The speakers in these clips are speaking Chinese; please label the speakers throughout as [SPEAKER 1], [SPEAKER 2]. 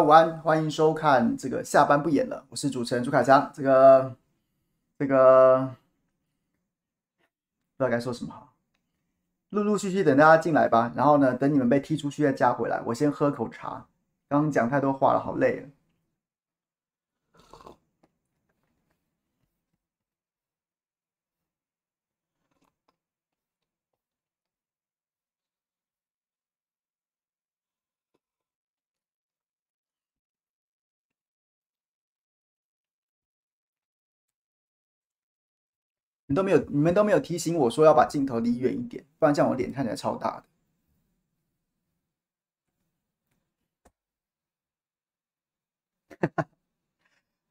[SPEAKER 1] 午安，欢迎收看这个下班不演了，我是主持人朱凯翔。这个这个不知道该说什么好，陆陆续续等大家进来吧。然后呢，等你们被踢出去再加回来。我先喝口茶，刚刚讲太多话了，好累了。你都没有，你们都没有提醒我说要把镜头离远一点，不然这样我脸看起来超大的。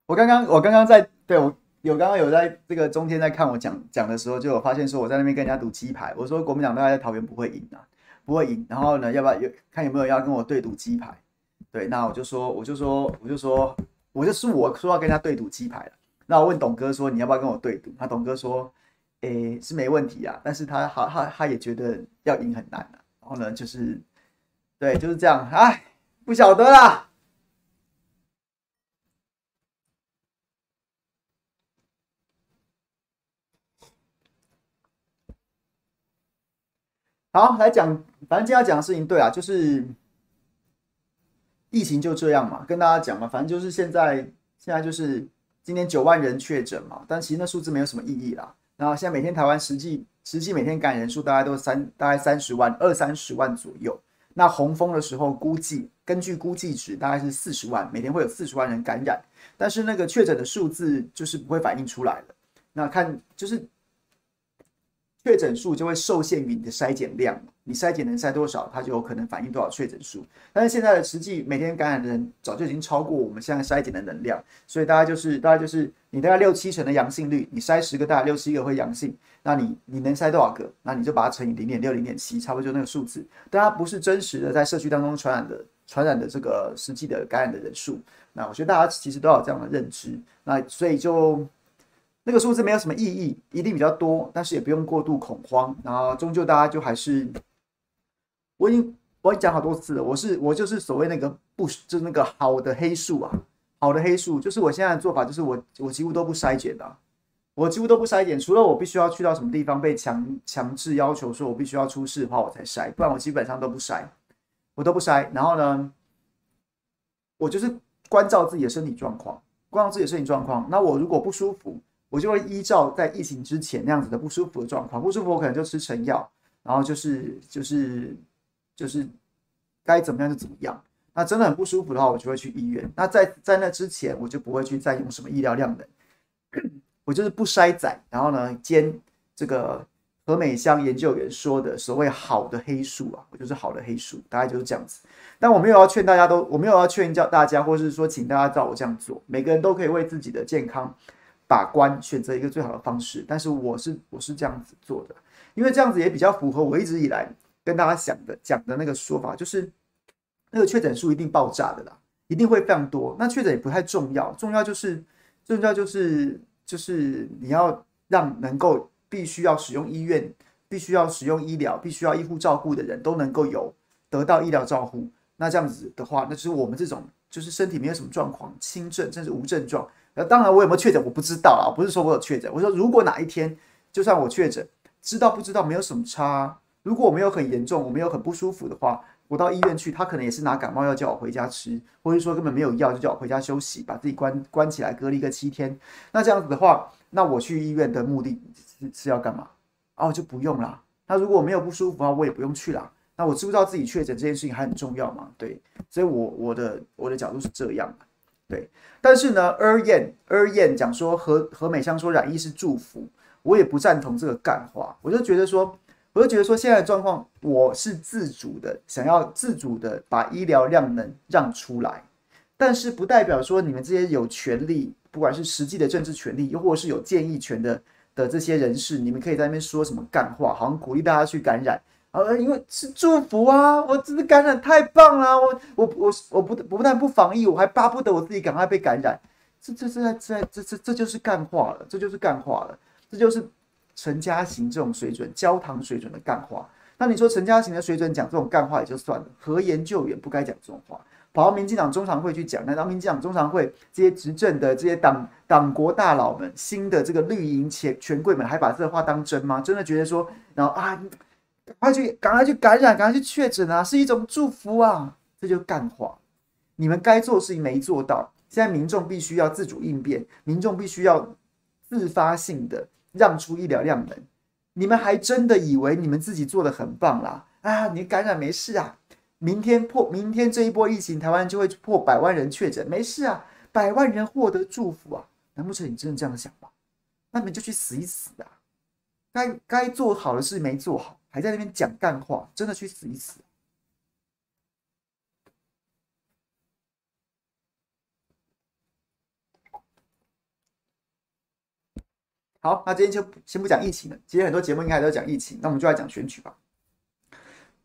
[SPEAKER 1] 我刚刚，我刚刚在对我有刚刚有在这个中天在看我讲讲的时候，就有发现说我在那边跟人家赌鸡排。我说国民党大概在桃园不会赢啊，不会赢。然后呢，要不要有看有没有要跟我对赌鸡排？对，那我就说，我就说，我就说，我就是我说要跟人家对赌鸡排了。那我问董哥说：“你要不要跟我对赌？”那董哥说：“诶、是没问题啊，但是他他他他也觉得要赢很难啊。然后呢，就是对，就是这样。哎，不晓得啦。好，来讲，反正今天要讲的事情，对啊，就是疫情就这样嘛，跟大家讲嘛，反正就是现在现在就是。”今天九万人确诊嘛，但其实那数字没有什么意义啦。然后现在每天台湾实际实际每天感染人数大概都三大概三十万二三十万左右。那洪峰的时候估计根据估计值大概是四十万，每天会有四十万人感染，但是那个确诊的数字就是不会反映出来了。那看就是。确诊数就会受限于你的筛检量，你筛检能筛多少，它就有可能反映多少确诊数。但是现在的实际每天感染的人早就已经超过我们现在筛检的能量，所以大概就是大概就是你大概六七成的阳性率，你筛十个大概六七个会阳性，那你你能筛多少个？那你就把它乘以零点六零点七，差不多就那个数字。但它不是真实的在社区当中传染的传染的这个实际的感染的人数。那我觉得大家其实都有这样的认知，那所以就。那个数字没有什么意义，一定比较多，但是也不用过度恐慌。然后终究大家就还是，我已经我已经讲好多次了，我是我就是所谓那个不就是那个好的黑数啊，好的黑数就是我现在的做法，就是我我几乎都不筛检的，我几乎都不筛检，除了我必须要去到什么地方被强强制要求说我必须要出示的话我才筛，不然我基本上都不筛，我都不筛。然后呢，我就是关照自己的身体状况，关照自己的身体状况。那我如果不舒服。我就会依照在疫情之前那样子的不舒服的状况，不舒服我可能就吃成药，然后就是就是就是该怎么样就怎么样。那真的很不舒服的话，我就会去医院。那在在那之前，我就不会去再用什么医疗量能，我就是不筛仔，然后呢兼这个何美香研究员说的所谓好的黑素啊，我就是好的黑素，大概就是这样子。但我没有要劝大家都，我没有要劝教大家，或是说请大家照我这样做，每个人都可以为自己的健康。把关，选择一个最好的方式，但是我是我是这样子做的，因为这样子也比较符合我一直以来跟大家讲的讲的那个说法，就是那个确诊数一定爆炸的啦，一定会非常多。那确诊也不太重要，重要就是重要就是就是你要让能够必须要使用医院、必须要使用医疗、必须要医护照顾的人都能够有得到医疗照护。那这样子的话，那就是我们这种就是身体没有什么状况、轻症甚至无症状。那当然，我有没有确诊我不知道啊，不是说我有确诊。我说如果哪一天就算我确诊，知道不知道没有什么差。如果我没有很严重，我没有很不舒服的话，我到医院去，他可能也是拿感冒药叫我回家吃，或者说根本没有药就叫我回家休息，把自己关关起来隔离个七天。那这样子的话，那我去医院的目的是是要干嘛？哦，就不用啦。那如果我没有不舒服的话，我也不用去啦。那我知不知道自己确诊这件事情还很重要吗？对，所以我我的我的角度是这样。对，但是呢，二燕二燕讲说何何美香说染疫是祝福，我也不赞同这个干话。我就觉得说，我就觉得说现在的状况，我是自主的，想要自主的把医疗量能让出来，但是不代表说你们这些有权利，不管是实际的政治权利，又或是有建议权的的这些人士，你们可以在那边说什么干话，好像鼓励大家去感染。呃，因为是祝福啊，我真的感染太棒了，我我我我不不但不防疫，我还巴不得我自己赶快被感染，这这这这这这这就是干话了，这就是干话了，这就是陈嘉行这种水准，焦糖水准的干话。那你说陈嘉行的水准讲这种干话也就算了，何研究员不该讲这种话，跑到民进党中常会去讲，难道民进党中常会这些执政的这些党党国大佬们，新的这个绿营权权贵们还把这话当真吗？真的觉得说，然后啊。赶快去，赶快去感染，赶快去确诊啊！是一种祝福啊！这就干话。你们该做的事情没做到，现在民众必须要自主应变，民众必须要自发性的让出医疗量门。你们还真的以为你们自己做的很棒啦？啊，你感染没事啊？明天破，明天这一波疫情，台湾就会破百万人确诊，没事啊？百万人获得祝福啊？难不成你真的这样想吗？那你们就去死一死啊！该该做好的事没做好。还在那边讲干话，真的去死一死！好，那今天就先不讲疫情了。今天很多节目应该都讲疫情，那我们就来讲选举吧。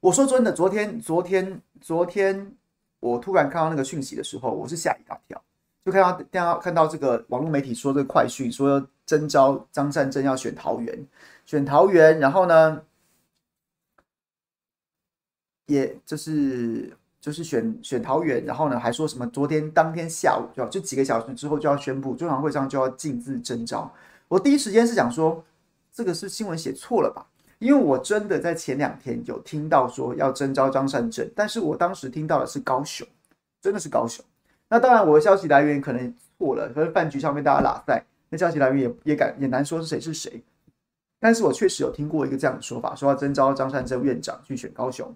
[SPEAKER 1] 我说真的，昨天、昨天、昨天，我突然看到那个讯息的时候，我是吓一大跳，就看到、看到、看到这个网络媒体说这个快讯，说征召张善政要选桃园，选桃园，然后呢？也就是就是选选桃园，然后呢还说什么昨天当天下午就要就几个小时之后就要宣布，中常会上就要径自征召。我第一时间是想说，这个是新闻写错了吧？因为我真的在前两天有听到说要征召张善政，但是我当时听到的是高雄，真的是高雄。那当然我的消息来源可能错了，可是饭局上面大家拉赛，那消息来源也也敢也难说是谁是谁。但是我确实有听过一个这样的说法，说要征召张善政院长去选高雄。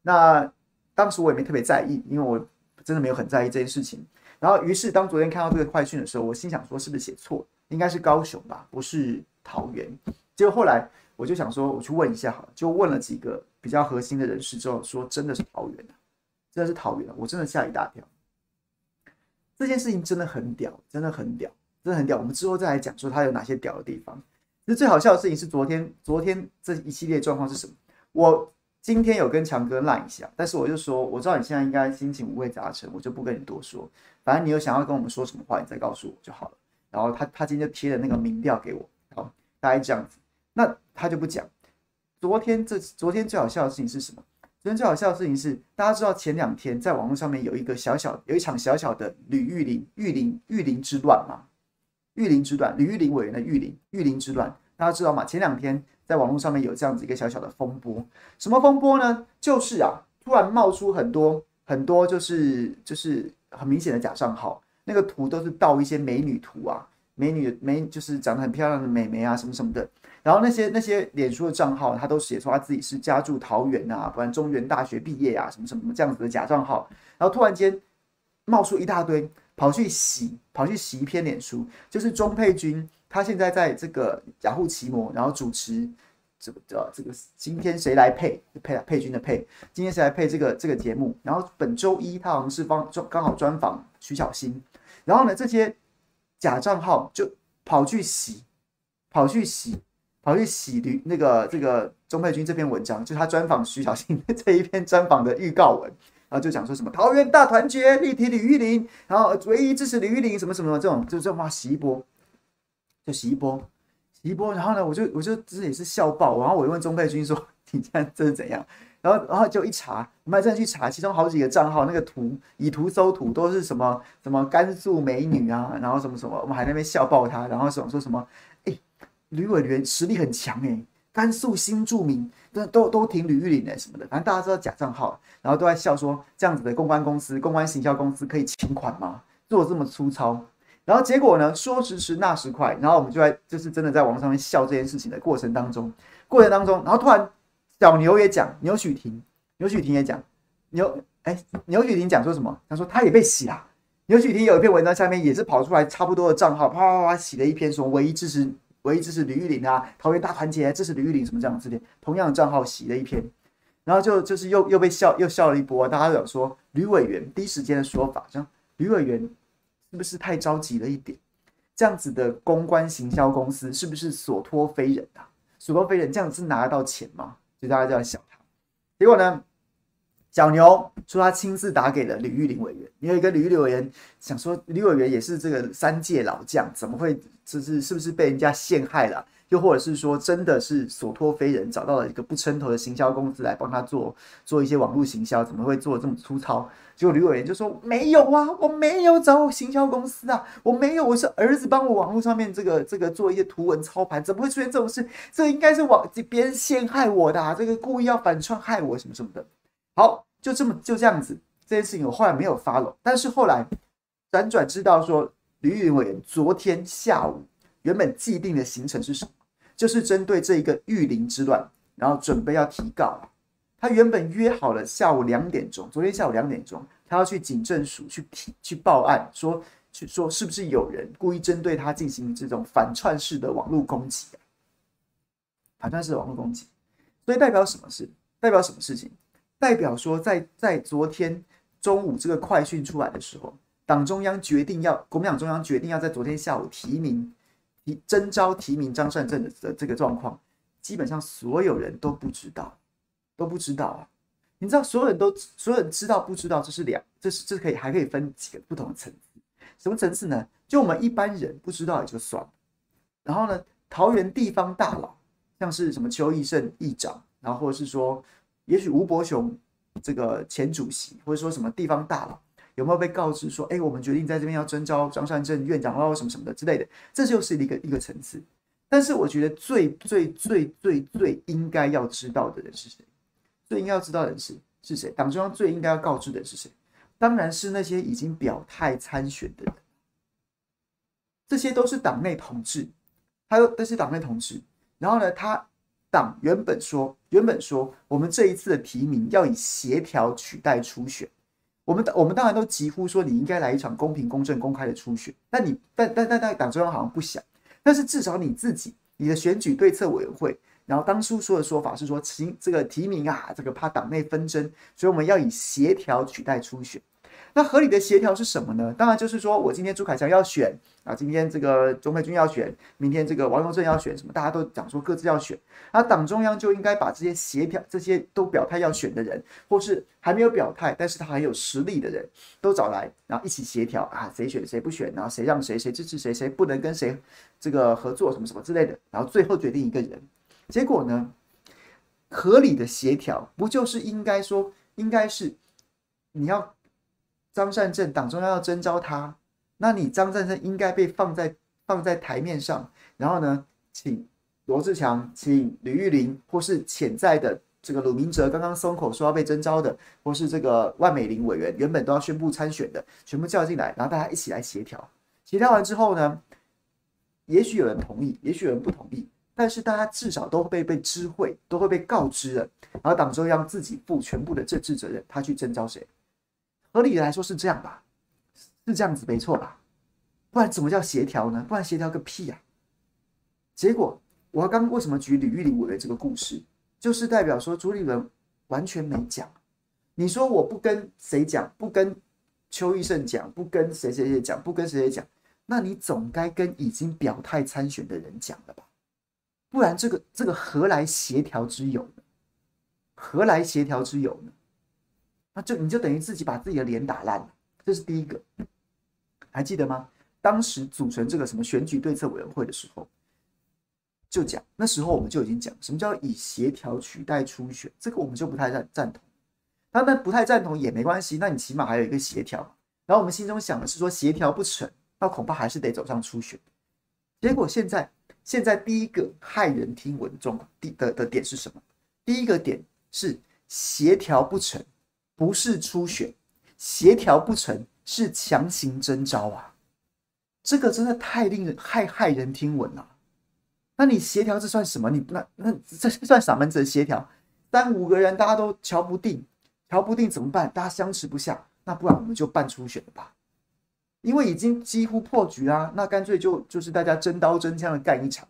[SPEAKER 1] 那当时我也没特别在意，因为我真的没有很在意这件事情。然后，于是当昨天看到这个快讯的时候，我心想说，是不是写错了？应该是高雄吧，不是桃园。结果后来我就想说，我去问一下好了，就问了几个比较核心的人士之后，说真的是桃园，真的是桃园，我真的吓一大跳。这件事情真的很屌，真的很屌，真的很屌。我们之后再来讲说它有哪些屌的地方。其实最好笑的事情是昨天，昨天这一系列状况是什么？我。今天有跟强哥赖一下，但是我就说，我知道你现在应该心情五味杂陈，我就不跟你多说。反正你有想要跟我们说什么话，你再告诉我就好了。然后他他今天就贴了那个民调给我，好，大概这样子。那他就不讲。昨天这昨天最好笑的事情是什么？昨天最好笑的事情是，大家知道前两天在网络上面有一个小小有一场小小的吕玉玲玉玲玉玲之乱嘛？玉玲之乱，吕玉玲委员的玉玲玉玲之乱，大家知道吗？前两天。在网络上面有这样子一个小小的风波，什么风波呢？就是啊，突然冒出很多很多，就是就是很明显的假账号，那个图都是盗一些美女图啊，美女美就是长得很漂亮的美眉啊，什么什么的。然后那些那些脸书的账号，他都写说他自己是家住桃园啊，不然中原大学毕业啊，什么什么这样子的假账号。然后突然间冒出一大堆，跑去洗，跑去洗一篇脸书，就是钟佩君。他现在在这个雅虎奇摩，然后主持这个叫这个今天谁来配配佩君的配，今天谁来配这个这个节目？然后本周一他好像是帮就刚好专访徐小新，然后呢这些假账号就跑去洗，跑去洗，跑去洗驴那个这个钟佩君这篇文章，就他专访徐小新这一篇专访的预告文，然后就讲说什么桃园大团结，力挺李玉玲，然后唯一支持李玉玲什么什么这种，就这么洗一波。就洗一波，洗一波，然后呢，我就我就这也是笑爆，然后我就问钟佩君说：“ 你这样这是怎样？”然后然后就一查，我们还真的去查，其中好几个账号那个图以图搜图都是什么什么甘肃美女啊，然后什么什么，我们还在那边笑爆他，然后说说什么，哎，吕委员实力很强哎，甘肃新著名都都都挺吕玉玲的什么的，反正大家知道假账号，然后都在笑说这样子的公关公司、公关行销公司可以请款吗？做这么粗糙。然后结果呢？说时迟，那时快。然后我们就在，就是真的在网上面笑这件事情的过程当中，过程当中，然后突然小牛也讲，牛许婷牛许婷也讲牛哎，牛许婷讲说什么？他说他也被洗了。牛许婷有一篇文章下面也是跑出来差不多的账号，啪啪啪洗了一篇说唯一支持唯一支持吕玉玲啊，桃园大团结支持吕玉玲什么这样之类，同样的账号洗了一篇，然后就就是又又被笑又笑了一波，大家都讲说吕委员第一时间的说法，像吕委员是不是太着急了一点？这样子的公关行销公司是不是所托非人啊？所托非人这样子拿得到钱吗？就大家这样想他，结果呢？小牛说他亲自打给了吕玉玲委员，因为跟吕玉玲委员想说，吕委员也是这个三届老将，怎么会就是是不是被人家陷害了？又或者是说真的是所托非人，找到了一个不称头的行销公司来帮他做做一些网络行销，怎么会做这么粗糙？结果吕委员就说没有啊，我没有找行销公司啊，我没有，我是儿子帮我网络上面这个这个做一些图文操盘，怎么会出现这种事？这应该是网别人陷害我的，啊，这个故意要反串害我什么什么的。好，就这么就这样子，这件事情我后来没有发了但是后来辗转知道说，吕伟昨天下午原本既定的行程是什么？就是针对这一个玉林之乱，然后准备要提告。他原本约好了下午两点钟，昨天下午两点钟，他要去警政署去提去报案，说去说是不是有人故意针对他进行这种反串式的网络攻击？反串式的网络攻击，所以代表什么事？代表什么事情？代表说在，在在昨天中午这个快讯出来的时候，党中央决定要国民党中央决定要在昨天下午提名提征召提名张善政的的这个状况，基本上所有人都不知道，都不知道啊！你知道，所有人都所有人知道不知道，这是两，这是这可以还可以分几个不同的层次。什么层次呢？就我们一般人不知道也就算了，然后呢，桃园地方大佬，像是什么邱义胜议长，然后或者是说。也许吴伯雄这个前主席，或者说什么地方大佬，有没有被告知说，哎，我们决定在这边要征召张善政院长喽，什么什么的之类的，这就是一个一个层次。但是我觉得最最最最最应该要知道的人是谁？最应该要知道的人是是谁？党中央最应该要告知的人是谁？当然是那些已经表态参选的人。这些都是党内同志，还有这些党内同志。然后呢，他。党原本说，原本说，我们这一次的提名要以协调取代初选。我们我们当然都疾呼说，你应该来一场公平、公正、公开的初选。那你，但但但但党中央好像不想。但是至少你自己，你的选举对策委员会，然后当初说的说法是说，提这个提名啊，这个怕党内纷争，所以我们要以协调取代初选。那合理的协调是什么呢？当然就是说我今天朱凯翔要选啊，今天这个钟佩君要选，明天这个王荣正要选，什么大家都讲说各自要选，那党中央就应该把这些协调、这些都表态要选的人，或是还没有表态但是他很有实力的人都找来，然后一起协调啊，谁选谁不选，然后谁让谁，谁支持谁，谁不能跟谁这个合作，什么什么之类的，然后最后决定一个人。结果呢，合理的协调不就是应该说，应该是你要。张善政党中央要征召他，那你张善政应该被放在放在台面上，然后呢，请罗志强，请吕玉玲，或是潜在的这个鲁明哲刚刚松口说要被征召的，或是这个万美玲委员原本都要宣布参选的，全部叫进来，然后大家一起来协调。协调完之后呢，也许有人同意，也许有人不同意，但是大家至少都会被被知会，都会被告知了，然后党中央自己负全部的政治责任，他去征召谁？合理的来说是这样吧，是这样子没错吧？不然怎么叫协调呢？不然协调个屁呀！结果我刚刚为什么举吕玉玲委员这个故事，就是代表说朱立伦完全没讲。你说我不跟谁讲，不跟邱奕胜讲，不跟谁谁谁讲，不跟谁谁讲，那你总该跟已经表态参选的人讲了吧？不然这个这个何来协调之有呢？何来协调之有呢？那就你就等于自己把自己的脸打烂了，这是第一个，还记得吗？当时组成这个什么选举对策委员会的时候，就讲那时候我们就已经讲什么叫以协调取代初选，这个我们就不太赞赞同。那那不太赞同也没关系，那你起码还有一个协调。然后我们心中想的是说协调不成，那恐怕还是得走上初选。结果现在现在第一个骇人听闻中的的的点是什么？第一个点是协调不成。不是初选，协调不成是强行征召啊！这个真的太令人骇骇人听闻了。那你协调这算什么？你那那这算啥门子的协调？三五个人大家都瞧不定，瞧不定怎么办？大家相持不下，那不然我们就办初选吧？因为已经几乎破局啦，那干脆就就是大家真刀真枪的干一场，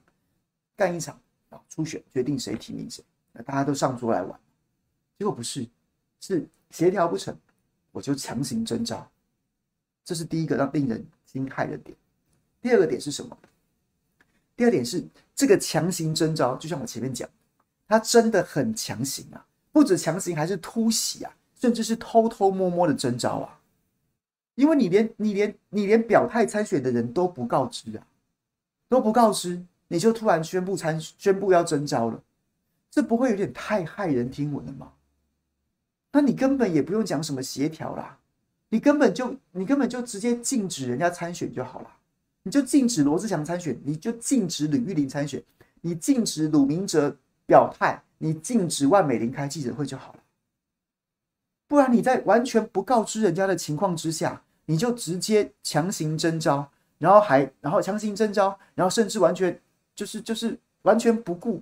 [SPEAKER 1] 干一场啊！初选决定谁提名谁，那大家都上桌来玩。结果不是，是协调不成，我就强行征召。这是第一个让令人惊骇的点。第二个点是什么？第二点是这个强行征召，就像我前面讲，他真的很强行啊！不止强行，还是突袭啊，甚至是偷偷摸摸的征召啊！因为你连你连你连表态参选的人都不告知啊，都不告知，你就突然宣布参宣布要征召了，这不会有点太骇人听闻了吗？那你根本也不用讲什么协调啦，你根本就你根本就直接禁止人家参选就好了，你就禁止罗志祥参选，你就禁止吕玉玲参选，你禁止鲁明哲表态，你禁止万美玲开记者会就好了。不然你在完全不告知人家的情况之下，你就直接强行征召，然后还然后强行征召，然后甚至完全就是就是完全不顾，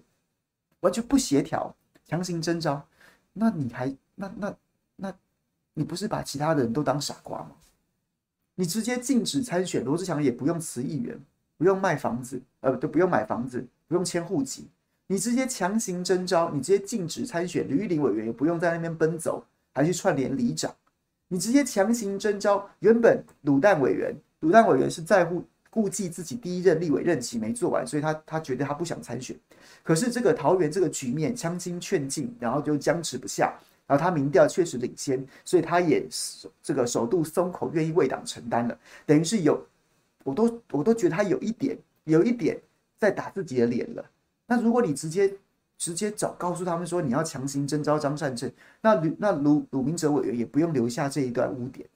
[SPEAKER 1] 完全不协调，强行征召，那你还那那那，你不是把其他的人都当傻瓜吗？你直接禁止参选，罗志强也不用辞议员，不用卖房子，呃，都不用买房子，不用迁户籍，你直接强行征召，你直接禁止参选，吕玉玲委员也不用在那边奔走。还去串联里长，你直接强行征召原本卤蛋委员，卤蛋委员是在乎顾忌自己第一任立委任期没做完，所以他他觉得他不想参选。可是这个桃园这个局面强行劝进，然后就僵持不下，然后他民调确实领先，所以他也这个首度松口，愿意为党承担了。等于是有，我都我都觉得他有一点有一点在打自己的脸了。那如果你直接。直接找告诉他们说，你要强行征召张善政，那吕那鲁鲁明哲委员也不用留下这一段污点，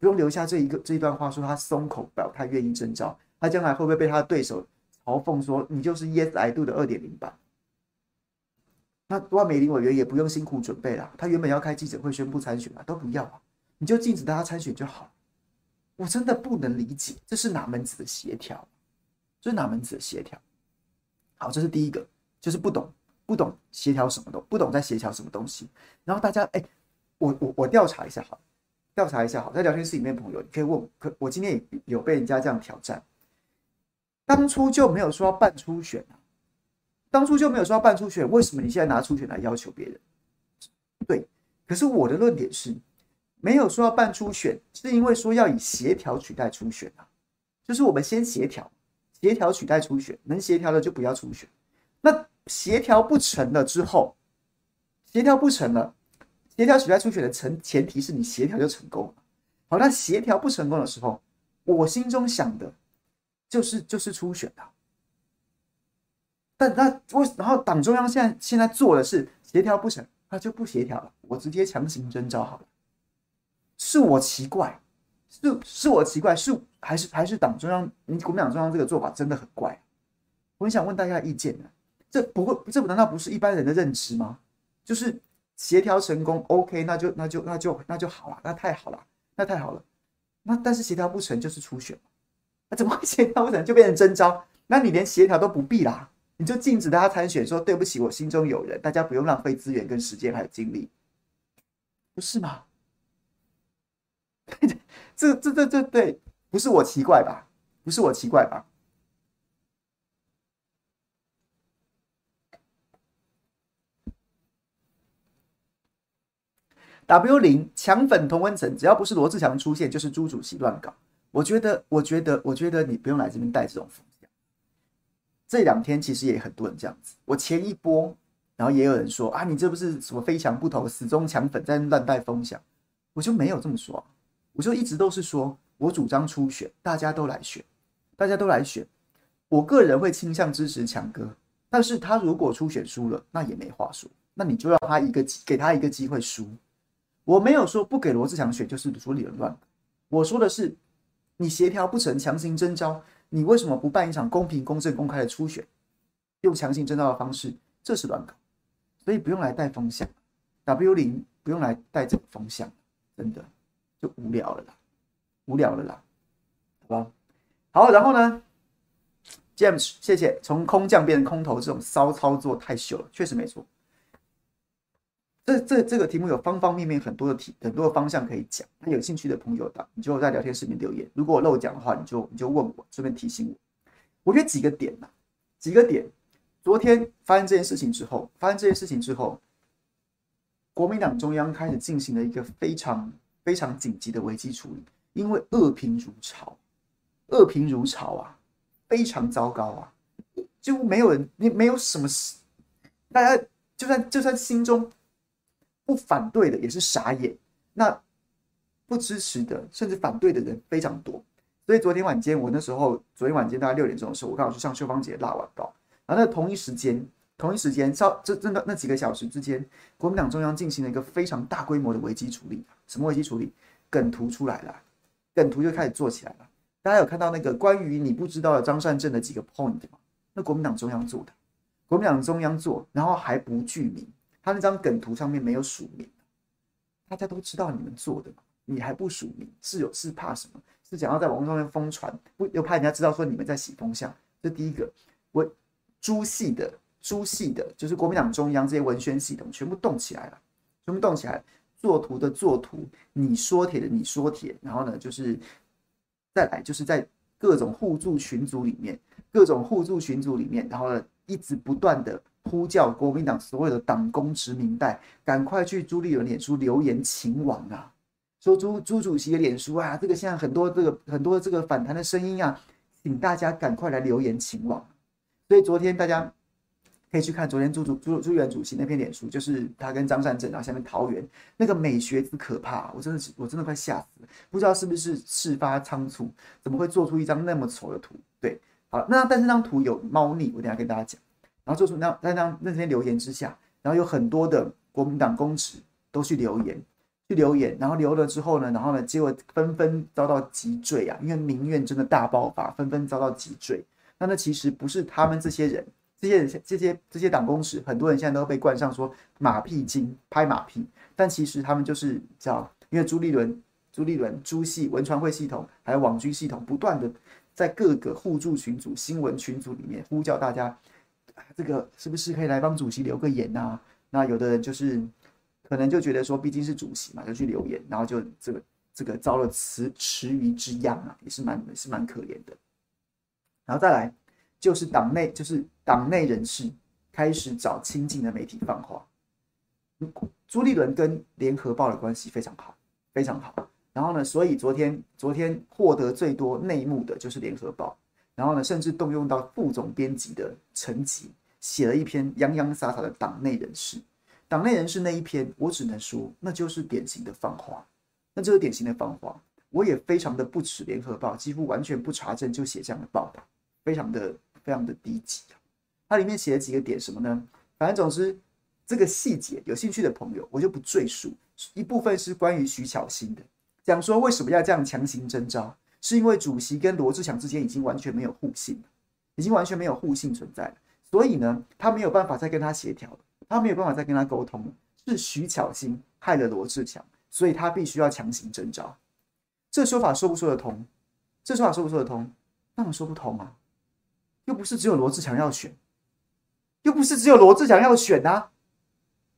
[SPEAKER 1] 不用留下这一个这一段话说他松口表态愿意征召，他将来会不会被他的对手嘲讽说你就是 Yes I Do 的二点零版？那万美玲委员也不用辛苦准备了，他原本要开记者会宣布参选嘛，都不要啊，你就禁止大家参选就好。我真的不能理解，这是哪门子的协调？这是哪门子的协调？好，这是第一个，就是不懂。不懂协调什么都不懂在协调什么东西，然后大家哎、我我我调查一下好，调查一下好，在聊天室里面朋友，你可以问，可我今天也有被人家这样挑战，当初就没有说要办初选啊，当初就没有说要办初选，为什么你现在拿初选来要求别人？对，可是我的论点是，没有说要办初选，是因为说要以协调取代初选啊，就是我们先协调，协调取代初选，能协调的就不要初选，那。协调不成了之后，协调不成了，协调取代初选的成前提是你协调就成功了。好，那协调不成功的时候，我心中想的就是就是初选的。但那我然后党中央现在现在做的是协调不成，那就不协调了，我直接强行征召好了。是我奇怪，是是我奇怪，是还是还是党中央？你国民党中央这个做法真的很怪。我很想问大家意见呢。这不会，这难道不是一般人的认知吗？就是协调成功，OK，那就那就那就那就好了，那太好了，那太好了。那但是协调不成就是初选，那怎么会协调不成就变成征召？那你连协调都不必啦，你就禁止大家参选，说对不起，我心中有人，大家不用浪费资源跟时间还有精力，不是吗？这这这这对，不是我奇怪吧？不是我奇怪吧？W 零抢粉同温层，只要不是罗志祥出现，就是朱主席乱搞。我觉得，我觉得，我觉得你不用来这边带这种风。这两天其实也很多人这样子。我前一波，然后也有人说啊，你这不是什么非强不投，死忠抢粉在乱带风向。我就没有这么说，我就一直都是说我主张初选，大家都来选，大家都来选。我个人会倾向支持强哥，但是他如果初选输了，那也没话说，那你就让他一个给他一个机会输。我没有说不给罗志强选就是说理论乱，我说的是你协调不成，强行征召，你为什么不办一场公平、公正、公开的初选？用强行征召的方式，这是乱搞，所以不用来带风向，W 零不用来带这个风向，真的就无聊了啦，无聊了啦，好吧？好，然后呢，James，谢谢，从空降变成空投这种骚操作太秀了，确实没错。这这这个题目有方方面面很多的题，很多的方向可以讲。那有兴趣的朋友的，你就在聊天室里面留言。如果我漏讲的话，你就你就问我，顺便提醒我。我觉得几个点呐，几个点。昨天发生这件事情之后，发生这件事情之后，国民党中央开始进行了一个非常非常紧急的危机处理，因为恶评如潮，恶评如潮啊，非常糟糕啊，几乎没有人，你没有什么事，大家就算就算心中不反对的也是傻眼，那不支持的甚至反对的人非常多，所以昨天晚间我那时候，昨天晚间大概六点钟的时候，我刚好去上秀芳姐蜡晚报。然后在同一时间，同一时间，稍这真的那几个小时之间，国民党中央进行了一个非常大规模的危机处理。什么危机处理？梗图出来了，梗图就开始做起来了。大家有看到那个关于你不知道的张善政的几个 point 吗？那国民党中央做的，国民党中央做，然后还不具名，他那张梗图上面没有署名，大家都知道你们做的，你还不署名，是有是怕什么？是想要在网络上面疯传，不又怕人家知道说你们在洗风向？这第一个，我。猪系的猪系的，就是国民党中央这些文宣系统全部动起来了，全部动起来，作图的作图，你说帖的你说帖，然后呢，就是再来就是在各种互助群组里面，各种互助群组里面，然后呢，一直不断的呼叫国民党所有的党工直民代，赶快去朱立伦脸书留言请往啊，说朱朱主席的脸书啊，这个现在很多这个很多这个反弹的声音啊，请大家赶快来留言请往。所以昨天大家可以去看昨天朱主朱朱元主席那篇脸书，就是他跟张善政，然后下面桃园那个美学之可怕，我真的是我真的快吓死了，不知道是不是事发仓促，怎么会做出一张那么丑的图？对，好，那但是那张图有猫腻，我等下跟大家讲。然后做出那那张那些留言之下，然后有很多的国民党公职都去留言，去留言，然后留了之后呢，然后呢，结果纷纷遭到击坠啊，因为民怨真的大爆发，纷纷遭到击坠。那那其实不是他们这些人，这些人、这些这些党公职，很多人现在都被冠上说马屁精、拍马屁，但其实他们就是叫，因为朱立伦、朱立伦、朱系文传会系统还有网军系统，不断的在各个互助群组、新闻群组里面呼叫大家，这个是不是可以来帮主席留个言啊？那有的人就是可能就觉得说，毕竟是主席嘛，就去留言，然后就这个这个遭了池池鱼之殃啊，也是蛮也是蛮可怜的。然后再来，就是党内就是党内人士开始找亲近的媒体放话。朱立伦跟联合报的关系非常好，非常好。然后呢，所以昨天昨天获得最多内幕的就是联合报。然后呢，甚至动用到副总编辑的层级，写了一篇洋洋洒洒的党内人士。党内人士那一篇，我只能说那就是典型的放话，那就是典型的放话。我也非常的不耻联合报，几乎完全不查证就写这样的报道。非常的非常的低级啊！它里面写了几个点，什么呢？反正总之，这个细节有兴趣的朋友，我就不赘述。一部分是关于徐巧芯的，讲说为什么要这样强行征召，是因为主席跟罗志祥之间已经完全没有互信，已经完全没有互信存在了，所以呢，他没有办法再跟他协调，他没有办法再跟他沟通了。是徐巧芯害了罗志祥，所以他必须要强行征召。这说法说不说得通？这说法说不说得通？当然说不通啊！又不是只有罗志祥要选，又不是只有罗志祥要选啊！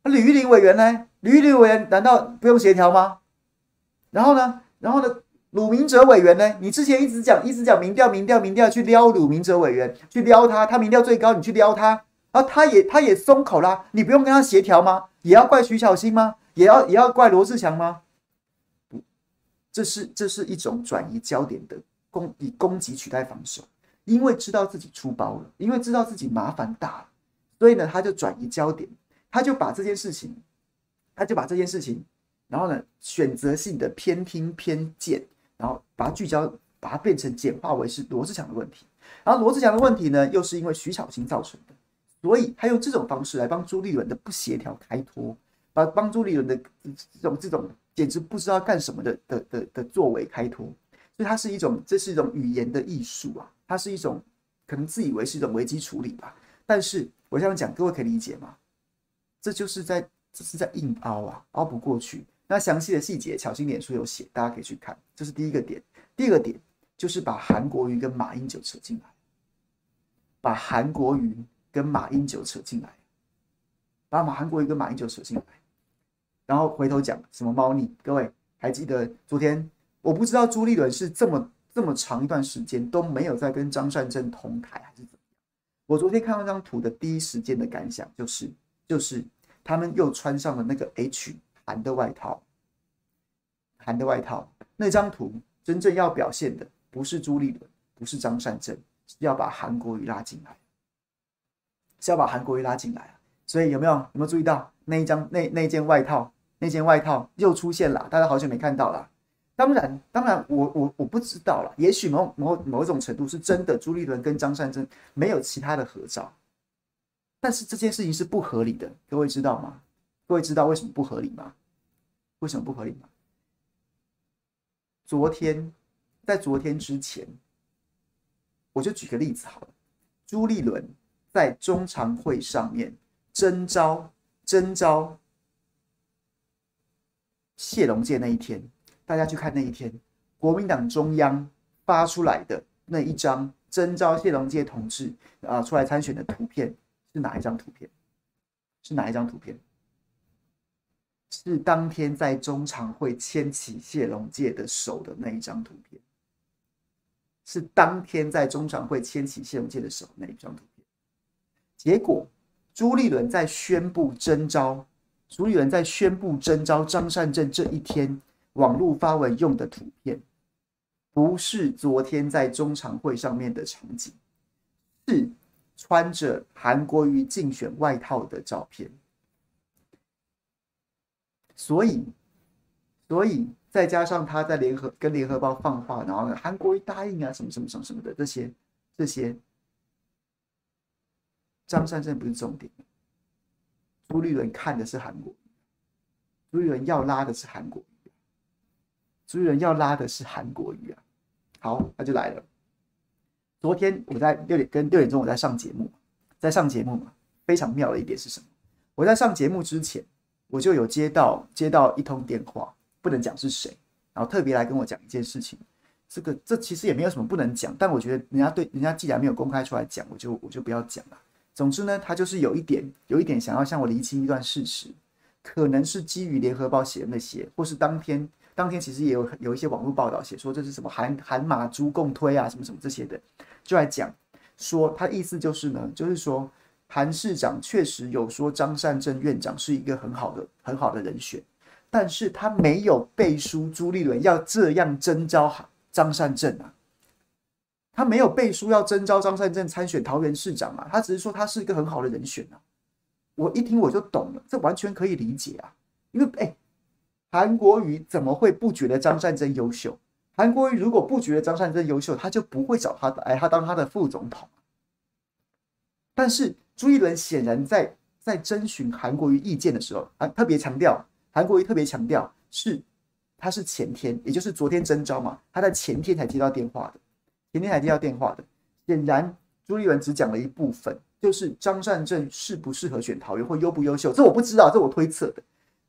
[SPEAKER 1] 那吕玉玲委员呢？吕玉玲委员难道不用协调吗？然后呢？然后呢？鲁明哲委员呢？你之前一直讲，一直讲民调，民调，民调，去撩鲁明哲委员，去撩他，他民调最高，你去撩他，然后他也他也松口啦，你不用跟他协调吗？也要怪徐小新吗？也要也要怪罗志祥吗？不，这是这是一种转移焦点的攻，以攻击取代防守。因为知道自己出包了，因为知道自己麻烦大了，所以呢，他就转移焦点，他就把这件事情，他就把这件事情，然后呢，选择性的偏听偏见，然后把它聚焦，把它变成简化为是罗志祥的问题，然后罗志祥的问题呢，又是因为徐巧芯造成的，所以他用这种方式来帮朱立伦的不协调开脱，把帮朱立伦的这种这种简直不知道干什么的的的的作为开脱，所以它是一种，这是一种语言的艺术啊。它是一种可能自以为是一种危机处理吧，但是我这样讲，各位可以理解吗？这就是在这是在硬凹啊，凹不过去。那详细的细节，巧心脸书有写，大家可以去看。这是第一个点。第二个点就是把韩国瑜跟马英九扯进来，把韩国瑜跟马英九扯进来，把马韩国瑜跟马英九扯进来。然后回头讲什么猫腻？各位还记得昨天？我不知道朱立伦是这么这么长一段时间都没有在跟张善政同台，还是怎么样？我昨天看到这张图的第一时间的感想就是，就是他们又穿上了那个 H 韩的外套，韩的外套。那张图真正要表现的不是朱立伦，不是张善政，是要把韩国瑜拉进来，是要把韩国瑜拉进来。所以有没有有没有注意到那一张那那件外套？那件外套又出现了，大家好久没看到了。当然，当然我，我我不知道了。也许某某某种程度是真的，朱立伦跟张善政没有其他的合照，但是这件事情是不合理的。各位知道吗？各位知道为什么不合理吗？为什么不合理吗？昨天，在昨天之前，我就举个例子好了。朱立伦在中常会上面征召征召谢龙介那一天。大家去看那一天，国民党中央发出来的那一张征召谢龙介同志啊出来参选的图片是哪一张图片？是哪一张图片？是当天在中常会牵起谢龙介的手的那一张图片。是当天在中常会牵起谢龙介的手的那一张图片。结果朱立伦在宣布征召，朱立伦在宣布征召张善政这一天。网络发文用的图片，不是昨天在中常会上面的场景，是穿着韩国瑜竞选外套的照片。所以，所以再加上他在联合跟联合报放话，然后呢，韩国瑜答应啊，什么什么什么什么的这些这些，张善政不是重点，朱立伦看的是韩国，朱立伦要拉的是韩国瑜。朱立伦要拉的是韩国瑜啊，好，那就来了。昨天我在六点跟六点钟我在上节目，在上节目嘛，非常妙的一点是什么？我在上节目之前，我就有接到接到一通电话，不能讲是谁，然后特别来跟我讲一件事情。这个这其实也没有什么不能讲，但我觉得人家对人家既然没有公开出来讲，我就我就不要讲了。总之呢，他就是有一点有一点想要向我厘清一段事实，可能是基于联合报写的那些，或是当天。当天其实也有有一些网络报道写说，这是什么韩韩马猪共推啊，什么什么这些的，就来讲说他的意思就是呢，就是说韩市长确实有说张善政院长是一个很好的很好的人选，但是他没有背书朱立伦要这样征召张善政啊，他没有背书要征召张善政参选桃园市长啊，他只是说他是一个很好的人选啊，我一听我就懂了，这完全可以理解啊，因为哎。韩国瑜怎么会不觉得张善政优秀？韩国瑜如果不觉得张善政优秀，他就不会找他来他当他的副总统。但是朱立伦显然在在征询韩国瑜意见的时候，啊，特别强调韩国瑜特别强调是他是前天，也就是昨天征召嘛，他在前天才接到电话的，前天才接到电话的。显然朱立伦只讲了一部分，就是张善政适不适合选桃园或优不优秀，这我不知道，这我推测的。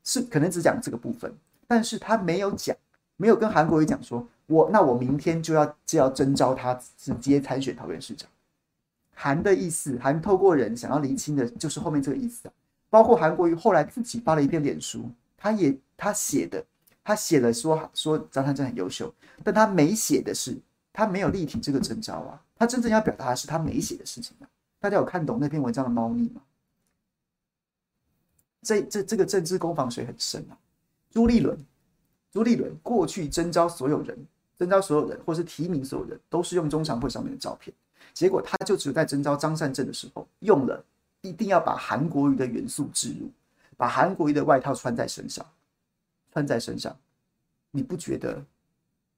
[SPEAKER 1] 是可能只讲这个部分，但是他没有讲，没有跟韩国瑜讲说，我那我明天就要就要征召他直接参选桃园市长。韩的意思，韩透过人想要厘清的就是后面这个意思啊。包括韩国瑜后来自己发了一篇脸书，他也他写的，他写了说说张善政很优秀，但他没写的是他没有力挺这个征召啊，他真正要表达的是他没写的事情啊。大家有看懂那篇文章的猫腻吗？这这这个政治攻防水很深啊！朱立伦，朱立伦过去征召所有人，征召所有人，或是提名所有人，都是用中常会上面的照片。结果他就只有在征召张善政的时候，用了一定要把韩国瑜的元素置入，把韩国瑜的外套穿在身上，穿在身上。你不觉得？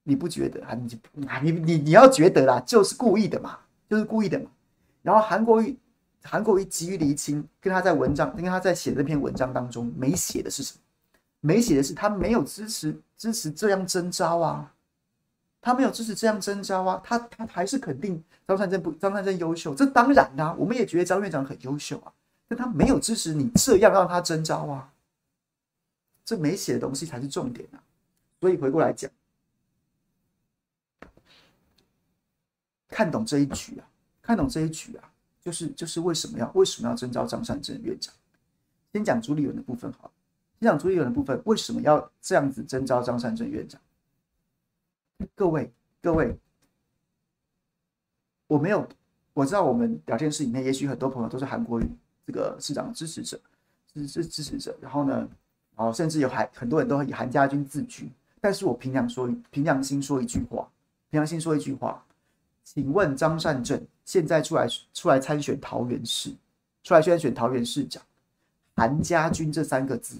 [SPEAKER 1] 你不觉得？啊，你你你你要觉得啦，就是故意的嘛，就是故意的嘛。然后韩国瑜。韩国瑜急于厘清，跟他在文章，跟他在写这篇文章当中没写的是什么？没写的是他没有支持支持这样征召啊，他没有支持这样征召啊，他他还是肯定张善政不张善政优秀，这当然啦、我们也觉得张院长很优秀啊，但他没有支持你这样让他征召啊，这没写的东西才是重点啊，所以回过来讲，看懂这一局啊，看懂这一局啊。就是就是为什么要为什么要征召张善政院长？先讲朱立伦的部分好了。先讲朱立伦的部分，为什么要这样子征召张善政院长？各位，各位，我没有，我知道我们聊天室里面也许很多朋友都是韩国瑜这个市长的支持者，支支支持者。然后呢，然后甚至有韩很多人都以韩家军自居。但是我凭良说，凭良心说一句话，凭良心说一句话，请问张善政现在出来出来参选桃园市，出来参选桃园市长，韩家军这三个字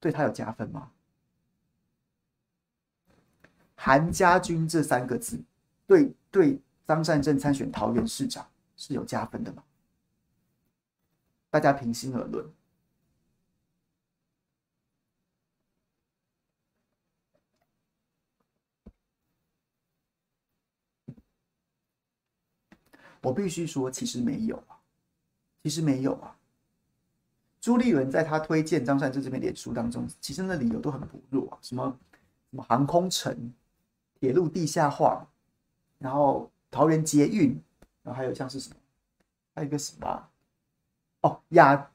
[SPEAKER 1] 对他有加分吗？韩家军这三个字，对对张善政参选桃园市长是有加分的吗？大家平心而论。我必须说，其实没有啊，其实没有啊。朱立伦在他推荐张善政这篇脸书当中，其实那理由都很薄弱啊，什么什么航空城。铁路地下化，然后桃园捷运，然后还有像是什么，还有一个什么？哦，亚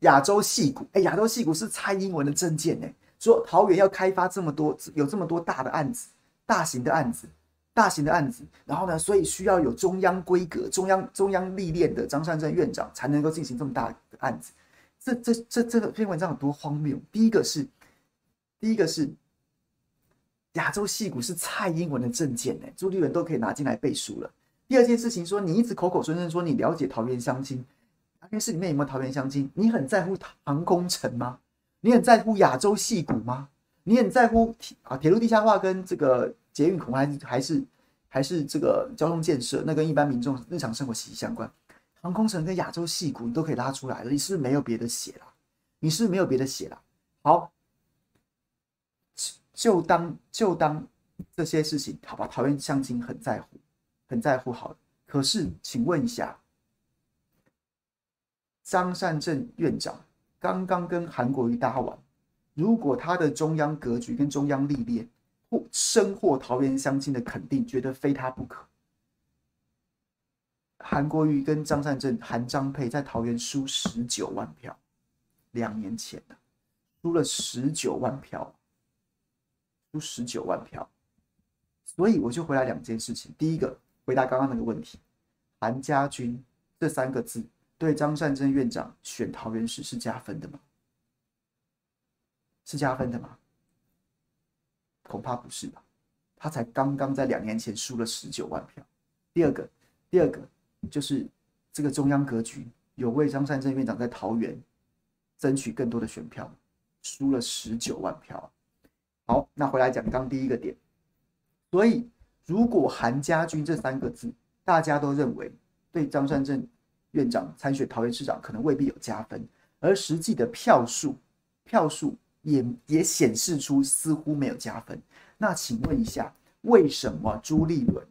[SPEAKER 1] 亚洲戏谷，哎，亚洲戏谷是蔡英文的证件呢，说桃园要开发这么多，有这么多大的案子，大型的案子，大型的案子，然后呢，所以需要有中央规格、中央中央历练的张善政院长才能够进行这么大的案子。这这这这个篇文章有多荒谬？第一个是，第一个是。亚洲矽谷是蔡英文的政见呢，朱立伦都可以拿进来背书了。第二件事情说，你一直口口声声说你了解桃园乡亲，桃园市里面有没有桃园乡亲？你很在乎航空城吗？你很在乎亚洲矽谷吗？你很在乎铁啊铁路地下化跟这个捷运恐还是还是还是这个交通建设？那跟一般民众日常生活息息相关。航空城跟亚洲矽谷你都可以拉出来了，你是不是没有别的写了？你是不是没有别的写了？好。就当就当这些事情，好吧，桃园乡亲很在乎，很在乎。好了，可是请问一下，张善政院长刚刚跟韩国瑜搭完，如果他的中央格局跟中央历练或深获桃园乡亲的肯定，觉得非他不可，韩国瑜跟张善政韩张配在桃园输十九万票，两年前的输了十九万票。出十九万票，所以我就回来两件事情。第一个，回答刚刚那个问题，韩家军这三个字对张善政院长选桃园市是加分的吗？是加分的吗？恐怕不是吧。他才刚刚在两年前输了十九万票。第二个，第二个就是这个中央格局有为张善政院长在桃园争取更多的选票，输了十九万票。好，那回来讲刚第一个点，所以如果韩家军这三个字，大家都认为对张善政院长参选桃园市长可能未必有加分，而实际的票数票数也也显示出似乎没有加分。那请问一下，为什么朱立伦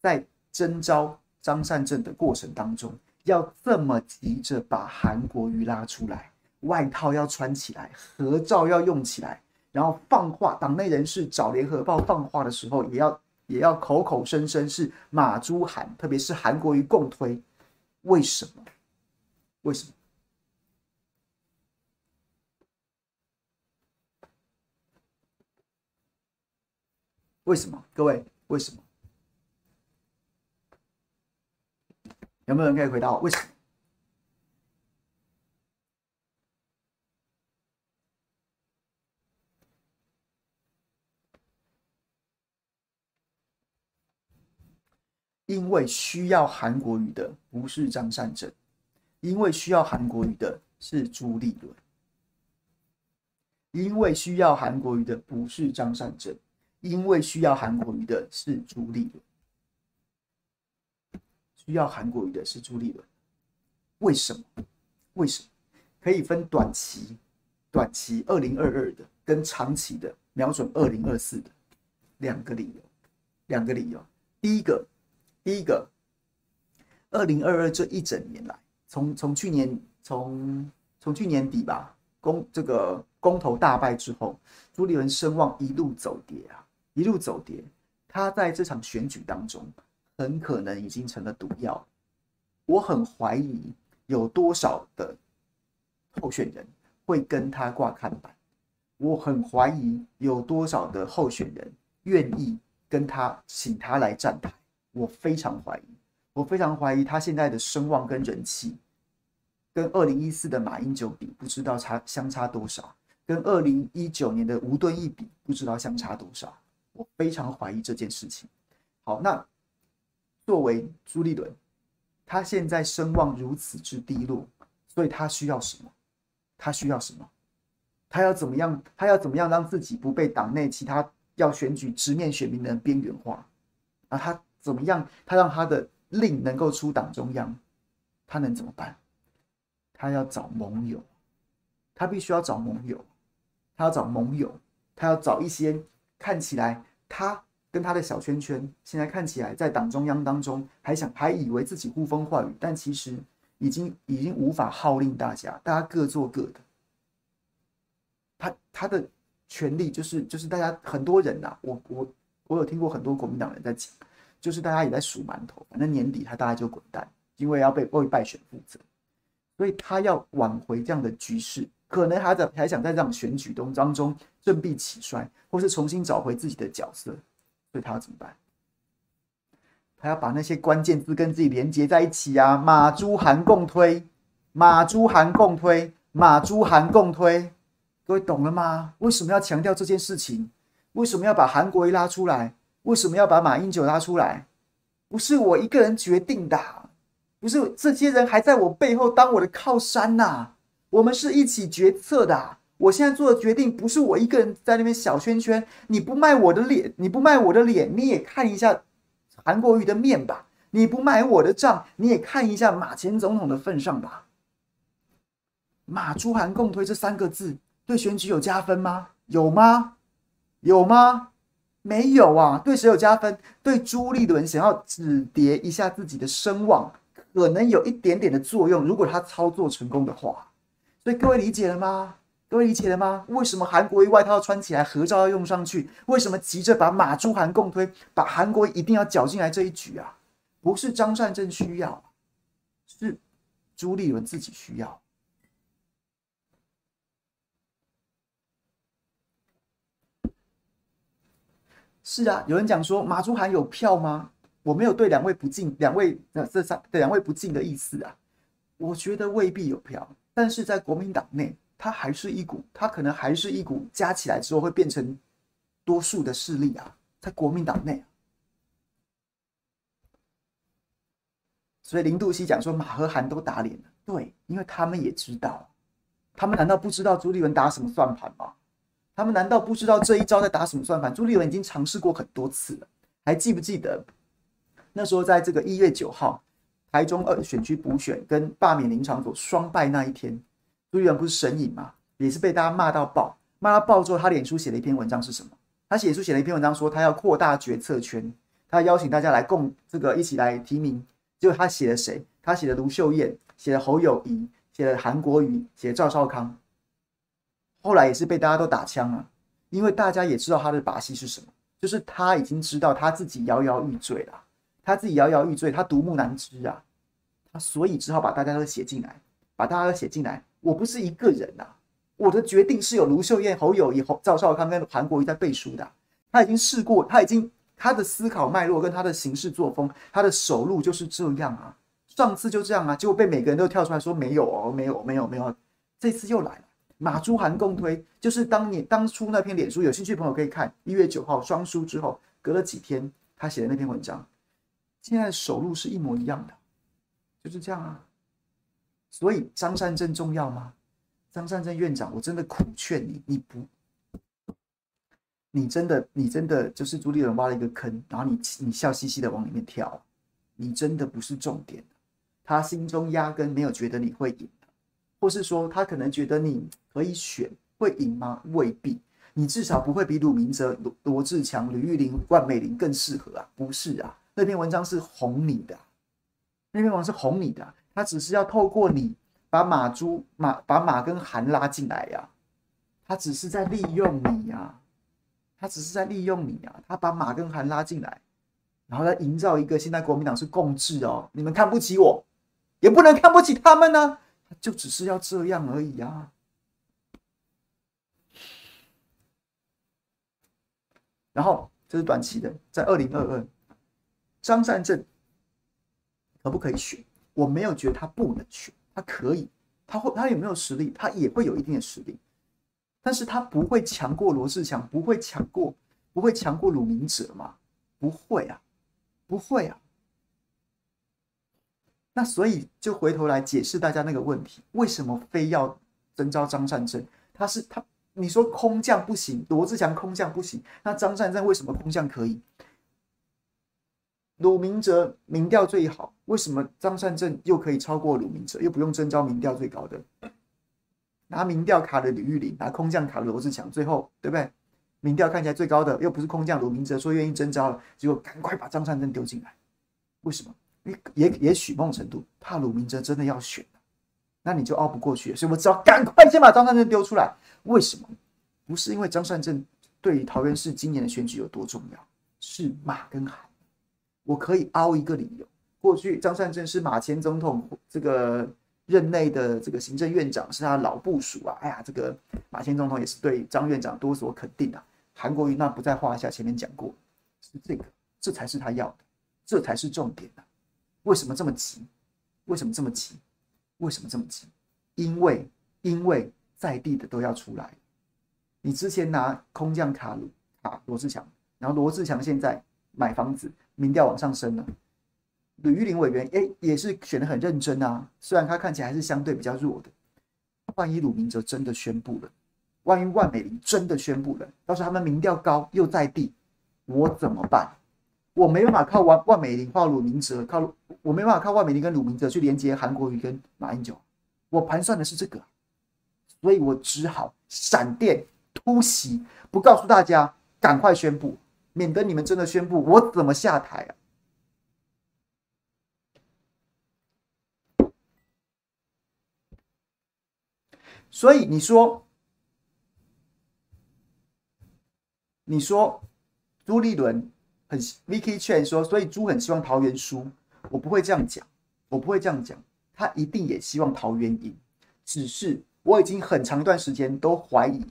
[SPEAKER 1] 在征召张善政的过程当中，要这么急着把韩国瑜拉出来，外套要穿起来，合照要用起来？然后放话，党内人士找联合报放话的时候，也要也要口口声声是马朱韩，特别是韩国瑜共推，为什么？为什么？为什么？各位，为什么？有没有人可以回答我？为什么？因为需要韩国瑜的不是张善政，因为需要韩国瑜的是朱立伦，因为需要韩国瑜的不是张善政，因为需要韩国瑜的是朱立伦，需要韩国瑜的是朱立伦，为什么？为什么？可以分短期、短期二零二二的跟长期的瞄准二零二四的两个理由，两个理由，第一个。第一个，二零二二这一整年来，从从去年从从去年底吧，公这个公投大败之后，朱立伦声望一路走跌啊，一路走跌。他在这场选举当中，很可能已经成了毒药。我很怀疑有多少的候选人会跟他挂看板。我很怀疑有多少的候选人愿意跟他请他来站台。我非常怀疑，我非常怀疑他现在的声望跟人气，跟二零一四的马英九比，不知道差相差多少；跟二零一九年的吴敦义比，不知道相差多少。我非常怀疑这件事情。好，那作为朱立伦，他现在声望如此之低落，所以他需要什么？他需要什么？他要怎么样？他要怎么样让自己不被党内其他要选举直面选民的人边缘化？啊，他怎么样？他让他的令能够出党中央，他能怎么办？他要找盟友，他必须要找盟友，他要找盟友，他要找一些看起来他跟他的小圈圈现在看起来在党中央当中还想还以为自己呼风唤雨，但其实已经已经无法号令大家，大家各做各的。他他的权力就是就是大家很多人呐、我我我有听过很多国民党人在讲，就是大家也在数馒头，反正年底他大概就滚蛋，因为要被为败选负责，所以他要挽回这样的局势，可能还在还想在这样选举中当中振臂起衰，或是重新找回自己的角色，所以他要怎么办？他要把那些关键字跟自己连接在一起啊，马朱韩共推，马朱韩共推，马朱韩共推。各位懂了吗？为什么要强调这件事情？为什么要把韩国瑜拉出来？为什么要把马英九拉出来？不是我一个人决定的，不是这些人还在我背后当我的靠山呐。我们是一起决策的。我现在做的决定不是我一个人在那边小圈圈。你不卖我的脸，你不卖我的脸，你也看一下韩国瑜的面吧。你不买我的账，你也看一下马前总统的份上吧。马朱韩共推这三个字。对选举有加分吗？有吗？有吗？没有啊！对谁有加分？对朱立伦想要止跌一下自己的声望，可能有一点点的作用。如果他操作成功的话，所以各位理解了吗？各位理解了吗？为什么韩国瑜外套穿起来，合照要用上去？为什么急着把马朱韩共推，把韩国一定要搅进来这一局啊？不是张善政需要，是朱立伦自己需要。是啊，有人讲说马朱韩有票吗？我没有对两位不敬，两位呃这三对两位不敬的意思啊。我觉得未必有票，但是在国民党内，他还是一股，他可能还是一股加起来之后会变成多数的势力啊，在国民党内。所以林度熙讲说马和韩都打脸了，对，因为他们也知道，他们难道不知道朱立文打什么算盘吗？他们难道不知道这一招在打什么算盘？朱立伦已经尝试过很多次了，还记不记得那时候在这个一月九号台中二选区补选跟罢免林昶佐双败那一天，朱立伦不是神隐吗？也是被大家骂到爆，骂到爆之后，他脸书写了一篇文章是什么？他写书写了一篇文章说他要扩大决策圈，他邀请大家来共这个一起来提名。结果他写了谁？他写了卢秀燕，写了侯友宜，写了韩国瑜，写了赵少康。后来也是被大家都打枪啊，因为大家也知道他的把戏是什么，就是他已经知道他自己摇摇欲坠了，他自己摇摇欲坠，他独木难支啊，他所以只好把大家都写进来，把大家都写进来。我不是一个人呐、啊，我的决定是有卢秀燕、侯友宜、赵少康跟韩国瑜在背书的。他已经试过，他已经他的思考脉络跟他的行事作风，他的手路就是这样啊。上次就这样啊，结果被每个人都跳出来说没有哦，没有，没有，没有，这次又来了。马朱韩共推，就是当年当初那篇脸书，有兴趣的朋友可以看。一月九号双输之后，隔了几天，他写的那篇文章，现在的手路是一模一样的，就是这样啊。所以张善政重要吗？张善政院长，我真的苦劝你，你不，你真的，你真的就是朱立伦挖了一个坑，然后你你笑嘻嘻的往里面跳，你真的不是重点，他心中压根没有觉得你会赢。或是说他可能觉得你可以选会赢吗？未必，你至少不会比鲁明哲、罗罗智强、吕玉玲、万美玲更适合啊？不是啊，那篇文章是哄你的，那篇文章是哄你的，他只是要透过你把马朱马把马跟韩拉进来呀、啊，他只是在利用你呀、啊，他只是在利用你啊，他把马跟韩拉进来，然后来营造一个现在国民党是共治哦，你们看不起我，也不能看不起他们呢、啊。就只是要这样而已啊！然后这是短期的，在二零二二，张善政可不可以选？我没有觉得他不能选，他可以，他会他有没有实力？他也会有一定的实力，但是他不会强过罗志强，不会强过，不会强过鲁明哲吗？不会啊，不会啊。那所以就回头来解释大家那个问题：为什么非要征召张善政？他是他，你说空降不行，罗志强空降不行，那张善政为什么空降可以？鲁明哲民调最好，为什么张善政又可以超过鲁明哲？又不用征召民调最高的，拿民调卡的李玉玲，拿空降卡的罗志强，最后对不对？民调看起来最高的又不是空降鲁明哲，说愿意征召了，结果赶快把张善政丢进来，为什么？也也许某种程度怕鲁明哲真的要选，那你就熬不过去，所以我只要赶快先把张善政丢出来。为什么？不是因为张善政对于桃园市今年的选举有多重要，是马跟海。我可以凹一个理由，过去张善政是马前总统这个任内的这个行政院长，是他老部属啊。哎呀，这个马前总统也是对张院长多所肯定啊。韩国瑜那不在话下，前面讲过，是这个，这才是他要的，这才是重点啊。为什么这么急？为什么这么急？为什么这么急？因为因为在地的都要出来。你之前拿空降卡鲁卡罗志强，然后罗志强现在买房子，民调往上升了。吕玉玲委员哎也是选的很认真啊，虽然他看起来还是相对比较弱的。万一鲁明哲真的宣布了，万一万美玲真的宣布了，到时候他们民调高又在地，我怎么办？我没办法靠万万美玲靠鲁明哲靠。我没办法靠万美玲跟鲁明哲去连接韩国瑜跟马英九，我盘算的是这个，所以我只好闪电突袭，不告诉大家，赶快宣布，免得你们真的宣布，我怎么下台啊？所以你说，你说朱立伦很 Vicky Chen 说，所以朱很希望桃园输。我不会这样讲，我不会这样讲，他一定也希望桃园赢，只是我已经很长一段时间都怀疑，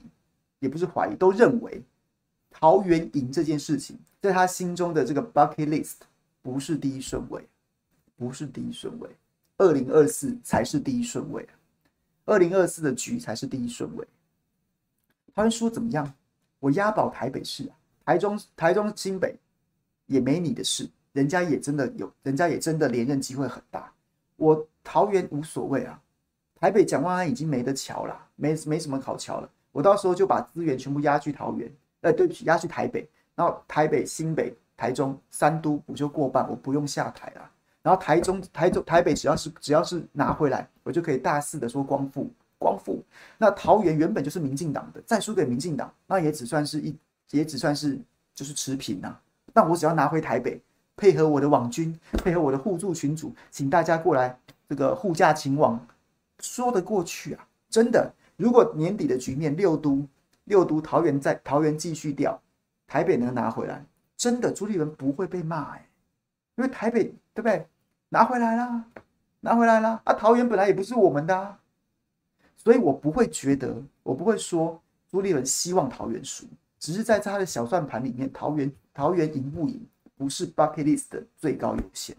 [SPEAKER 1] 也不是怀疑，都认为桃园赢这件事情在他心中的这个 bucket list 不是第一顺位，不是第一顺位，二零二四才是第一顺位，二零二四的局才是第一顺位。桃园输怎么样？我押宝台北市啊，台中、台中、新北也没你的事。人家也真的有，人家也真的连任机会很大。我桃园无所谓啊，台北蒋万安已经没得瞧了，没没什么好瞧了。我到时候就把资源全部压去桃园，呃，对不起，压去台北，然后台北、新北、台中三都我就过半，我不用下台了。然后台中、台中、台北只要是只要是拿回来，我就可以大肆的说光复光复。那桃园原本就是民进党的，再输给民进党，那也只算是一，也只算是就是持平呐。但我只要拿回台北。配合我的网军，配合我的互助群组，请大家过来，这个护驾勤王说得过去啊！真的，如果年底的局面六都六都桃园在桃园继续掉，台北能拿回来，真的朱立伦不会被骂哎，因为台北对不对？拿回来啦，拿回来啦啊！桃园本来也不是我们的啊，所以我不会觉得，我不会说朱立伦希望桃园输，只是在他的小算盘里面，桃园桃园赢不赢？不是 bucket list 的最高优先，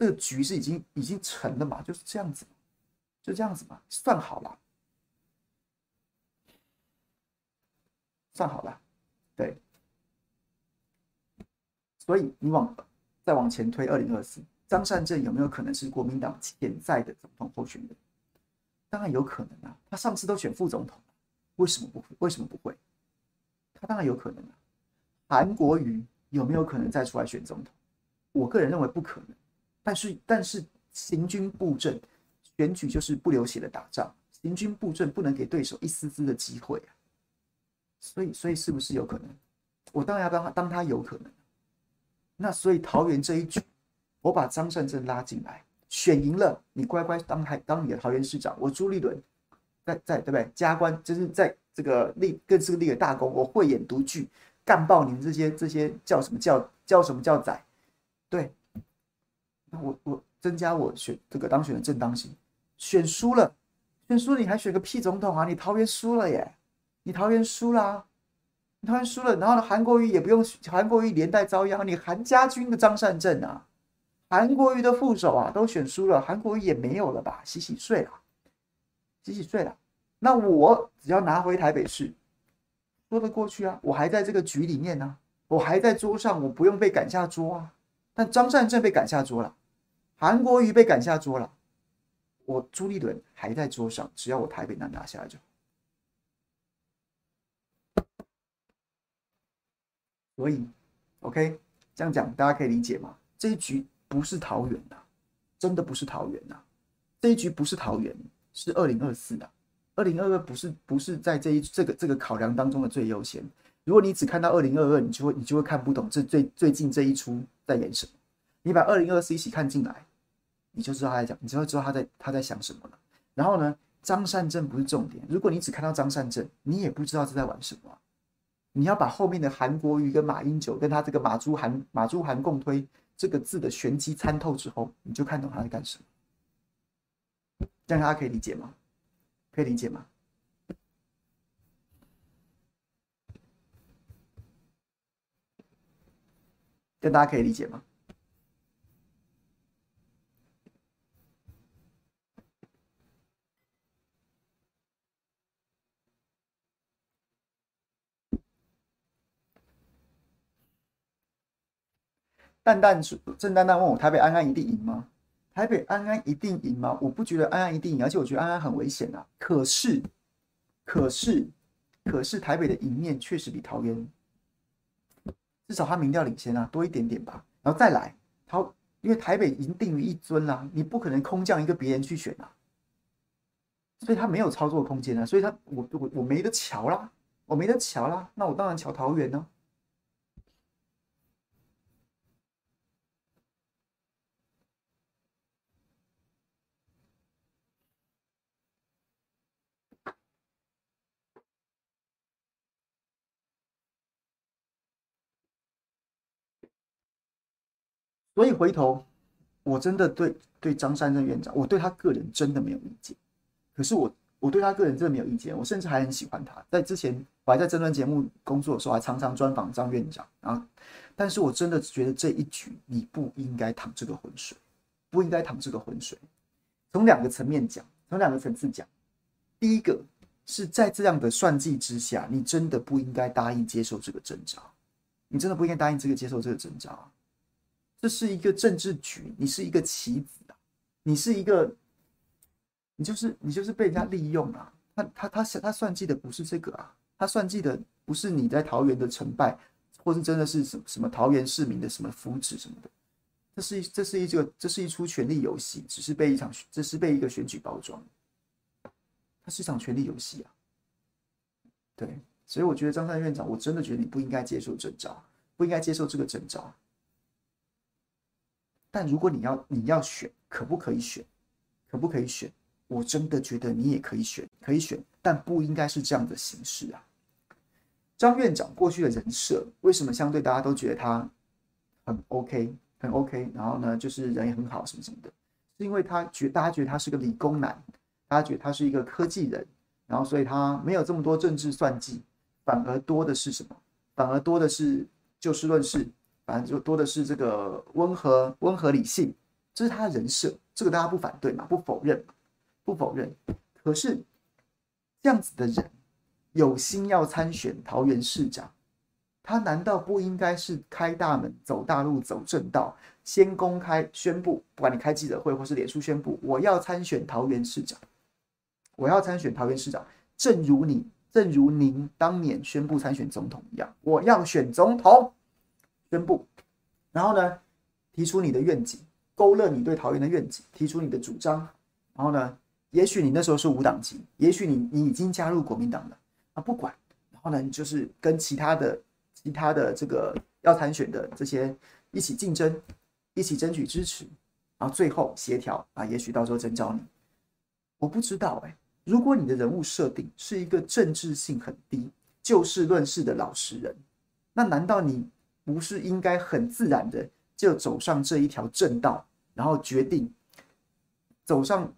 [SPEAKER 1] 这个局是已经已经成了嘛，就是这样子，就这样子嘛，算好了，算好了，对，所以你往再往前推，二零二四，张善政有没有可能是国民党潜在的总统候选人？当然有可能啊，他上次都选副总统，为什么不会？为什么不会？他当然有可能啊，韩国瑜。有没有可能再出来选总统？我个人认为不可能。但是，但是行军布阵，选举就是不流血的打仗，行军布阵不能给对手一丝丝的机会啊。所以，所以是不是有可能？我当然要当他，当他有可能。那所以桃园这一局，我把张善政拉进来，选赢了，你乖乖当台当你的桃园市长。我朱立伦在在对不对？加官就是在这个立更是立个大功，我慧眼独具。干爆你们这些这些叫什么叫叫什么叫仔？对，那我我增加我选这个当选的正当性，选输了，选输了你还选个屁总统啊？你桃园输了耶，你桃园输了，啊你桃园输了，然后呢，韩国瑜也不用，韩国瑜连带遭殃。你韩家军的张善政啊，韩国瑜的副手啊，都选输了，韩国瑜也没有了吧？洗洗睡了，洗洗睡了。那我只要拿回台北市，说得过去啊。我还在这个局里面呢、我还在桌上，我不用被赶下桌啊。但张善政被赶下桌了，韩国瑜被赶下桌了，我朱立伦还在桌上，只要我台北能拿下来就好。所以，OK，这样讲大家可以理解吗？这一局不是桃园呐，真的不是桃园呐。这一局不是桃园，是二零二四的。二零二二不是不是在这一这个这个考量当中的最优先。如果你只看到二零二二，你就会你就会看不懂这最最近这一出在演什么。你把二零二四一起看进来，你就知道他在讲，你就会知道他在他在想什么了。然后呢，张善政不是重点。如果你只看到张善政，你也不知道他在玩什么。你要把后面的韩国瑜跟马英九跟他这个马朱韩马朱韩共推这个字的玄机参透之后，你就看懂他在干什么。这样大家可以理解吗？可以理解吗？这大家可以理解吗？蛋蛋：“郑丹丹问我，台北安安一定赢吗？台北安安一定赢吗？我不觉得安安一定赢，而且我觉得安安很危险啊。可是，可是，可是台北的赢面确实比桃园，至少他民调领先啊，多一点点吧。然后再来，桃，因为台北已经定于一尊啦，你不可能空降一个别人去选啊，所以他没有操作空间啊，所以他我我我没得瞧啦，我没得瞧啦，那我当然瞧桃园呢。”所以回头，我真的对对张善政院长，我对他个人真的没有意见。可是我我对他个人真的没有意见，我甚至还很喜欢他。在之前我还在政论节目工作的时候，还常常专访张院长啊。但是我真的觉得这一局你不应该淌这个浑水，不应该淌这个浑水。从两个层面讲，从两个层次讲，第一个是在这样的算计之下，你真的不应该答应接受这个征召，你真的不应该答应这个接受这个征召。这是一个政治局，你是一个棋子啊，你是一个，你就是你就是被人家利用啊。他他他他算计的不是这个啊，他算计的不是你在桃园的成败，或是真的是什么什么桃园市民的什么福祉什么的。这是这是一个这是一出权力游戏，只是被一场这是被一个选举包装，它是一场权力游戏啊。对，所以我觉得张三院长，我真的觉得你不应该接受征召，不应该接受这个征召。但如果你要你要选，可不可以选？可不可以选？我真的觉得你也可以选，可以选，但不应该是这样的形式啊。张院长过去的人设，为什么相对大家都觉得他很 OK，很 OK？然后呢，就是人也很好，什么什么的，是因为他觉大家觉得他是个理工男，大家觉得他是一个科技人，然后所以他没有这么多政治算计，反而多的是什么？反而多的是就事论事。反正就多的是这个温和、温和理性，这是他的人设，这个大家不反对嘛，不否认，不否认。可是这样子的人有心要参选桃园市长，他难道不应该是开大门、走大路、走正道，先公开宣布，不管你开记者会或是脸书宣布，我要参选桃园市长，我要参选桃园市长，正如你，正如您当年宣布参选总统一样，我要选总统。宣布，然后呢，提出你的愿景，勾勒你对桃园的愿景，提出你的主张，然后呢，也许你那时候是无党籍，也许你你已经加入国民党了啊，不管，然后呢，你就是跟其他的其他的这个要参选的这些一起竞争，一起争取支持，然后最后协调啊，也许到时候征召你，我不知道哎，如果你的人物设定是一个政治性很低、就事论事的老实人，那难道你？不是应该很自然的就走上这一条正道，然后决定走上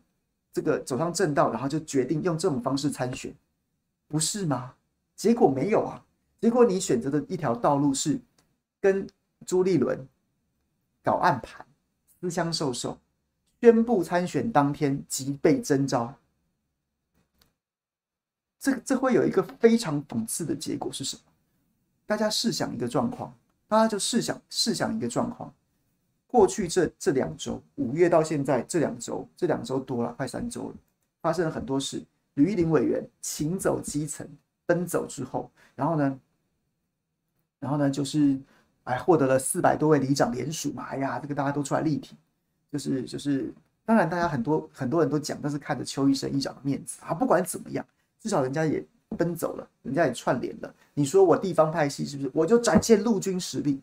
[SPEAKER 1] 这个走上正道，然后就决定用这种方式参选，不是吗？结果没有啊，结果你选择的一条道路是跟朱立伦搞暗盘，私相授受，宣布参选当天即被征召。这这会有一个非常讽刺的结果是什么？大家试想一个状况，大家就试想试想一个状况。过去这这两周，五月到现在这两周，这两周多了，快三周了，发生了很多事。吕玉玲委员请走基层，奔走之后，然后呢，然后呢，就是哎，获得了四百多位里长联署嘛。哎呀，这个大家都出来力挺，就是就是，当然大家很多很多人都讲，但是看着邱医生议长的面子啊，不管怎么样。至少人家也奔走了，人家也串联了。你说我地方派系是不是？我就展现陆军实力。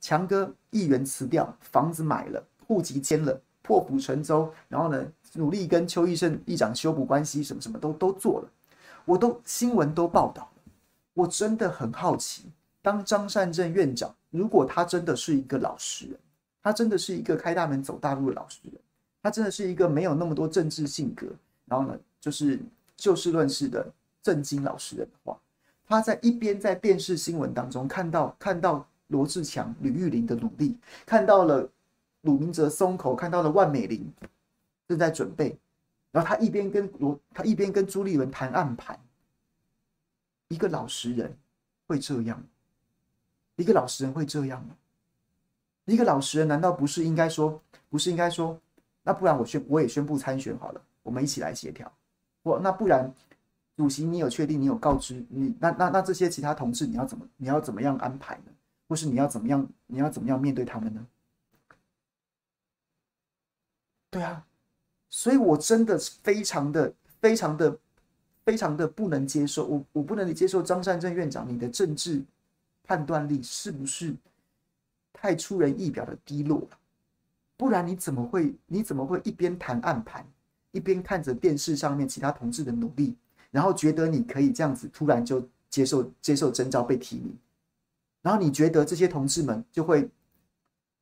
[SPEAKER 1] 强哥议员辞掉，房子买了，户籍迁了，破釜沉舟，然后呢，努力跟邱奕胜议长修补关系，什么什么都都做了。我都新闻都报道了。我真的很好奇，当张善政院长，如果他真的是一个老实人，他真的是一个开大门走大路的老实人，他真的是一个没有那么多政治性格，然后呢，就是。就事论事的正经老实人的话，他在一边在电视新闻当中看到看到罗志强、吕玉玲的努力，看到了鲁明哲松口，看到了万美玲正在准备，然后他一边跟罗他一边跟朱立伦谈暗盘。一个老实人会这样？一个老实人会这样吗？一个老实人难道不是应该说不是应该说？那不然我宣我也宣布参选好了，我们一起来协调。我那不然，主席你有确定？你有告知你？那那那这些其他同志你要怎么你要怎么样安排呢？或是你要怎么样你要怎么样面对他们呢？对啊，所以我真的非常的非常的非常的不能接受，我我不能接受张善政院长你的政治判断力是不是太出人意表的低落了？不然你怎么会你怎么会一边谈暗盘？一边看着电视上面其他同志的努力，然后觉得你可以这样子突然就接受接受征召被提名，然后你觉得这些同志们就会，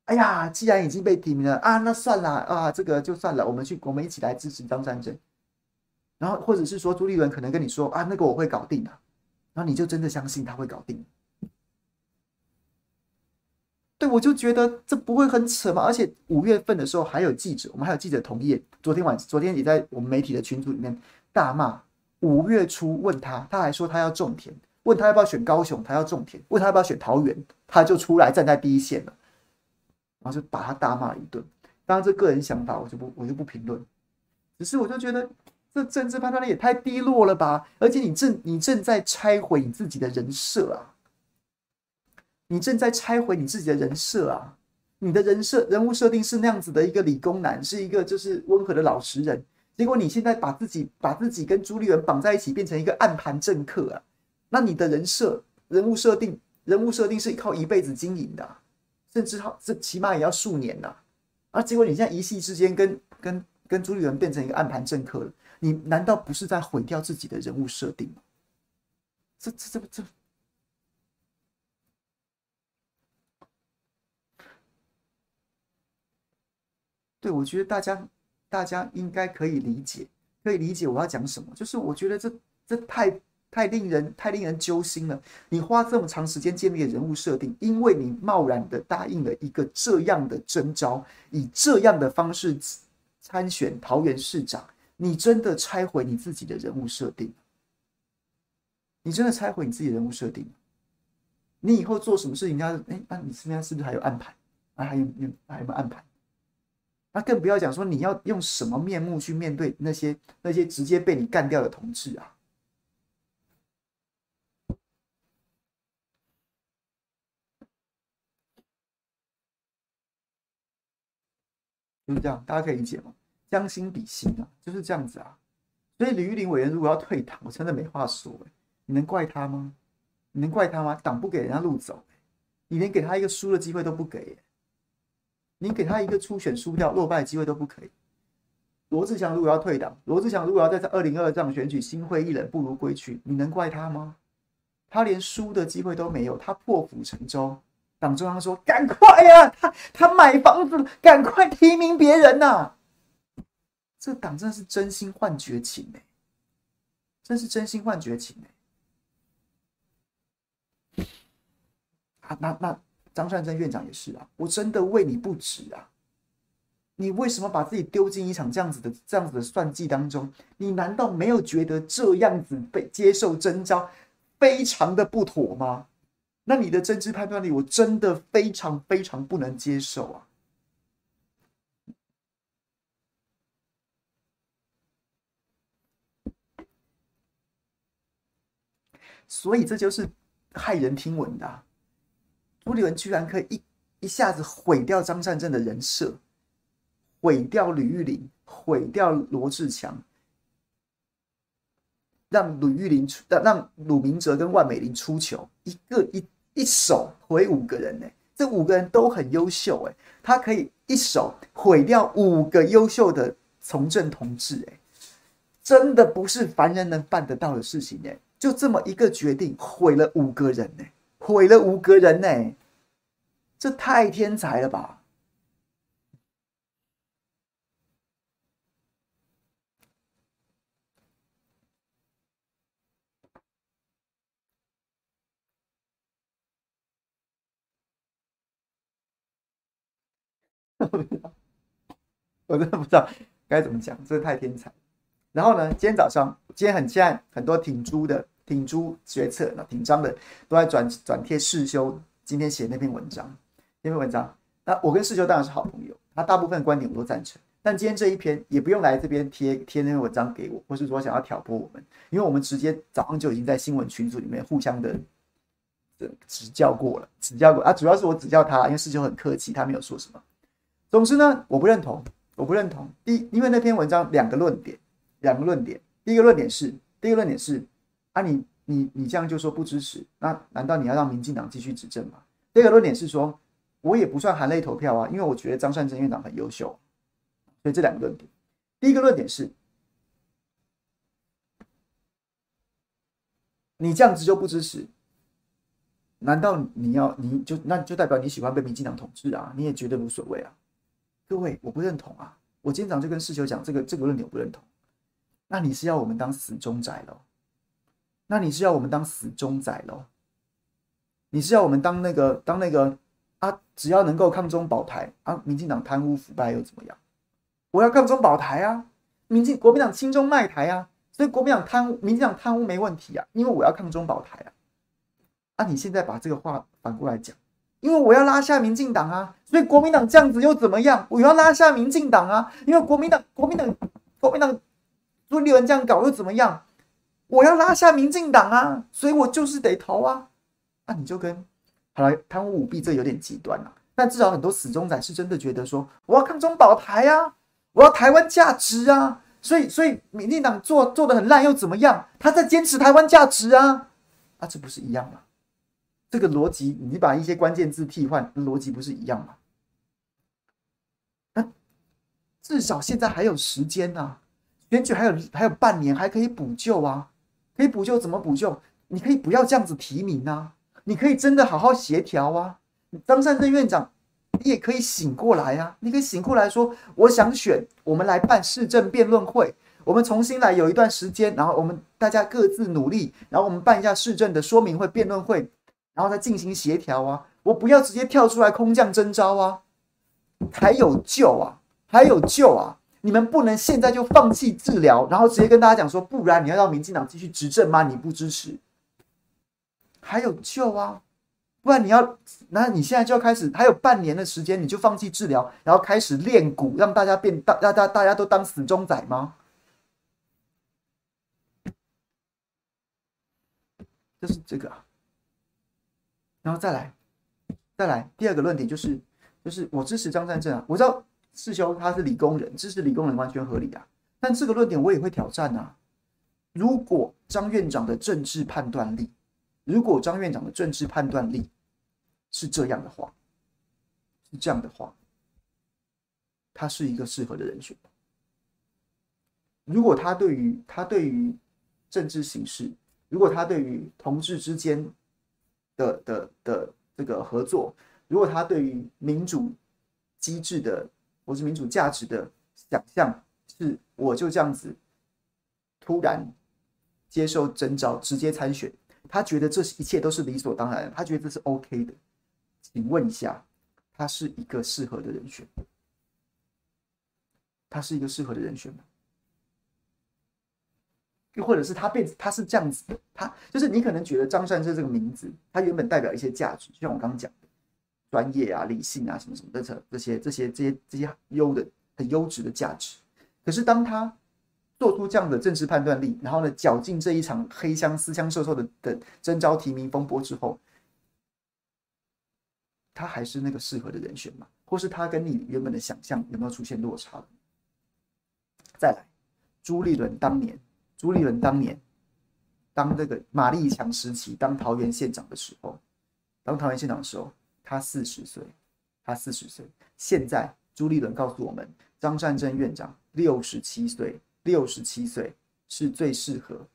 [SPEAKER 1] 哎呀，既然已经被提名了啊，那算了啊，这个就算了，我们去我们一起来支持张善政，然后或者是说朱立伦可能跟你说啊，那个我会搞定的，然后你就真的相信他会搞定。对，我就觉得这不会很扯嘛，而且五月份的时候还有记者，我们还有记者同业，昨天晚昨天也在我们媒体的群组里面大骂。五月初问他，他还说他要种田，问他要不要选高雄，他要种田，问他要不要选桃园，他就出来站在第一线了，然后就把他大骂一顿。当然，这个人想法我就不我就不评论，只是我就觉得这政治判断力也太低落了吧，而且你正你正在拆毁你自己的人设啊。你正在拆毁你自己的人设啊！你的人设人物设定是那样子的一个理工男，是一个就是温和的老实人。结果你现在把自己把自己跟朱立伦绑在一起，变成一个暗盘政客啊！那你的人设人物设定人物设定是靠一辈子经营的，甚至好这起码也要数年呐！啊，结果你现在一夕之间跟跟跟朱立伦变成一个暗盘政客了，你难道不是在毁掉自己的人物设定吗？这这这这！对，我觉得大家，大家应该可以理解，可以理解我要讲什么。就是我觉得这这太太令人太令人揪心了。你花这么长时间建立的人物设定，因为你贸然的答应了一个这样的征召，以这样的方式参选桃园市长，你真的拆毁你自己的人物设定？你真的拆毁你自己人物设定？你以后做什么事情，人家哎，那、你身边是不是还有安排？啊，还有有还有没有安排？那更不要讲说你要用什么面目去面对那些那些直接被你干掉的同志啊！就是这样，大家可以理解吗？将心比心啊，就是这样子啊。所以李玉玲委员如果要退党，我真的没话说哎，你能怪他吗？你能怪他吗？党不给人家路走，你连给他一个输的机会都不给。你给他一个初选输掉落败的机会都不可以。罗志祥如果要退党，罗志祥如果要在这二零二二这样选举心灰意冷不如归去，你能怪他吗？他连输的机会都没有，他破釜沉舟。党中央说：“赶快呀，他他买房子，赶快提名别人呐！”这党真的是真心换绝情哎，真是真心换绝情哎。啊，那那张善政院长也是啊，我真的为你不值啊！你为什么把自己丢进一场这样子的这样子的算计当中？你难道没有觉得这样子被接受征召非常的不妥吗？那你的政治判断力，我真的非常非常不能接受啊！所以这就是骇人听闻的，朱立伦居然可以一一下子毁掉张善政的人设，毁掉吕玉玲，毁掉罗志强，让吕玉玲出，让让鲁明哲跟万美玲出糗，一个一一手毁五个人呢，这五个人都很优秀哎，他可以一手毁掉五个优秀的从政同志哎，真的不是凡人能办得到的事情哎。就这么一个决定，毁了五个人呢，毁了五个人呢，这太天才了吧！我真的不知道该怎么讲，这太天才。然后呢，今天早上，今天很现在很多挺猪的、挺猪决策、挺张的，都在转转贴世修今天写那篇文章。那篇文章，那我跟世修当然是好朋友，他大部分观点我都赞成。但今天这一篇也不用来这边贴贴那篇文章给我，或是说想要挑拨我们，因为我们直接早上就已经在新闻群组里面互相的指教过了，指教过啊，主要是我指教他，因为世修很客气，他没有说什么。总之呢，我不认同，我不认同。第一，因为那篇文章两个论点。两个论点，第一个论点是，第一个论点是，啊，你你你这样就说不支持，那难道你要让民进党继续执政吗？第二个论点是说，我也不算含泪投票啊，因为我觉得张善政院长很优秀，所以这两个论点，第一个论点是，你这样子就不支持，难道你要你就那就代表你喜欢被民进党统治啊？你也觉得无所谓啊？各位，我不认同啊，我今天早上就跟世修讲这个这个论点我不认同。那你是要我们当死忠仔喽？那你是要我们当死忠仔喽？你是要我们当那个当那个啊？只要能够抗中保台啊，民进党贪污腐败又怎么样？我要抗中保台啊！民进国民党亲中卖台啊！所以国民党贪污，民进党贪污没问题啊，因为我要抗中保台啊！啊，你现在把这个话反过来讲，因为我要拉下民进党啊，所以国民党这样子又怎么样？我要拉下民进党啊，因为国民党国民党国民党。朱立伦这样搞又怎么样？我要拉下民进党啊，所以我就是得投啊。那、啊、你就跟好了，贪污舞弊这有点极端了、但至少很多死忠仔是真的觉得说，我要抗中保台啊，我要台湾价值啊。所以，所以民进党做做得很烂又怎么样？他在坚持台湾价值啊。啊，这不是一样吗？这个逻辑，你把一些关键字替换，逻辑不是一样吗？那至少现在还有时间啊。选举还有还有半年，还可以补救啊！可以补救怎么补救？你可以不要这样子提名啊！你可以真的好好协调啊！张善政院长，你也可以醒过来啊！你可以醒过来说，我想选，我们来办市政辩论会，我们重新来有一段时间，然后我们大家各自努力，然后我们办一下市政的说明会、辩论会，然后再进行协调啊！我不要直接跳出来空降征召啊！还有救啊！还有救啊！你们不能现在就放弃治疗，然后直接跟大家讲说，不然你要让民进党继续执政吗？你不支持，还有救啊！不然你要，那你现在就要开始，还有半年的时间，你就放弃治疗，然后开始练蛊，让大家变大，大家大家都当死忠仔吗？就是这个，然后再来，再来第二个论点就是，就是我支持张善政啊，我知道。世修他是理工人，支持理工人完全合理啊。但这个论点我也会挑战啊。如果张院长的政治判断力，如果张院长的政治判断力是这样的话，是这样的话，他是一个适合的人选。如果他对于他对于政治形势，如果他对于同志之间的的的这个合作，如果他对于民主机制的或是民主价值的想象是，我就这样子突然接受征召，直接参选。他觉得这一切都是理所当然，他觉得这是 OK 的。请问一下，他是一个适合的人选？他是一个适合的人选吗？又或者是他变，他是这样子的，他就是你可能觉得张善政这个名字，他原本代表一些价值，就像我刚刚讲的，专业啊、理性啊什么什么的这这些这些这些这些优的很优质的价值。可是当他做出这样的政治判断力，然后呢，绞尽这一场黑箱私相授受的的征召提名风波之后，他还是那个适合的人选吗？或是他跟你原本的想象有没有出现落差？再来，朱立伦当年。朱立伦当年当这个马立强时期当桃园县长的时候，当桃园县长的时候，他四十岁，他四十岁。现在朱立伦告诉我们，张善政院长六十七岁，六十七岁是最适合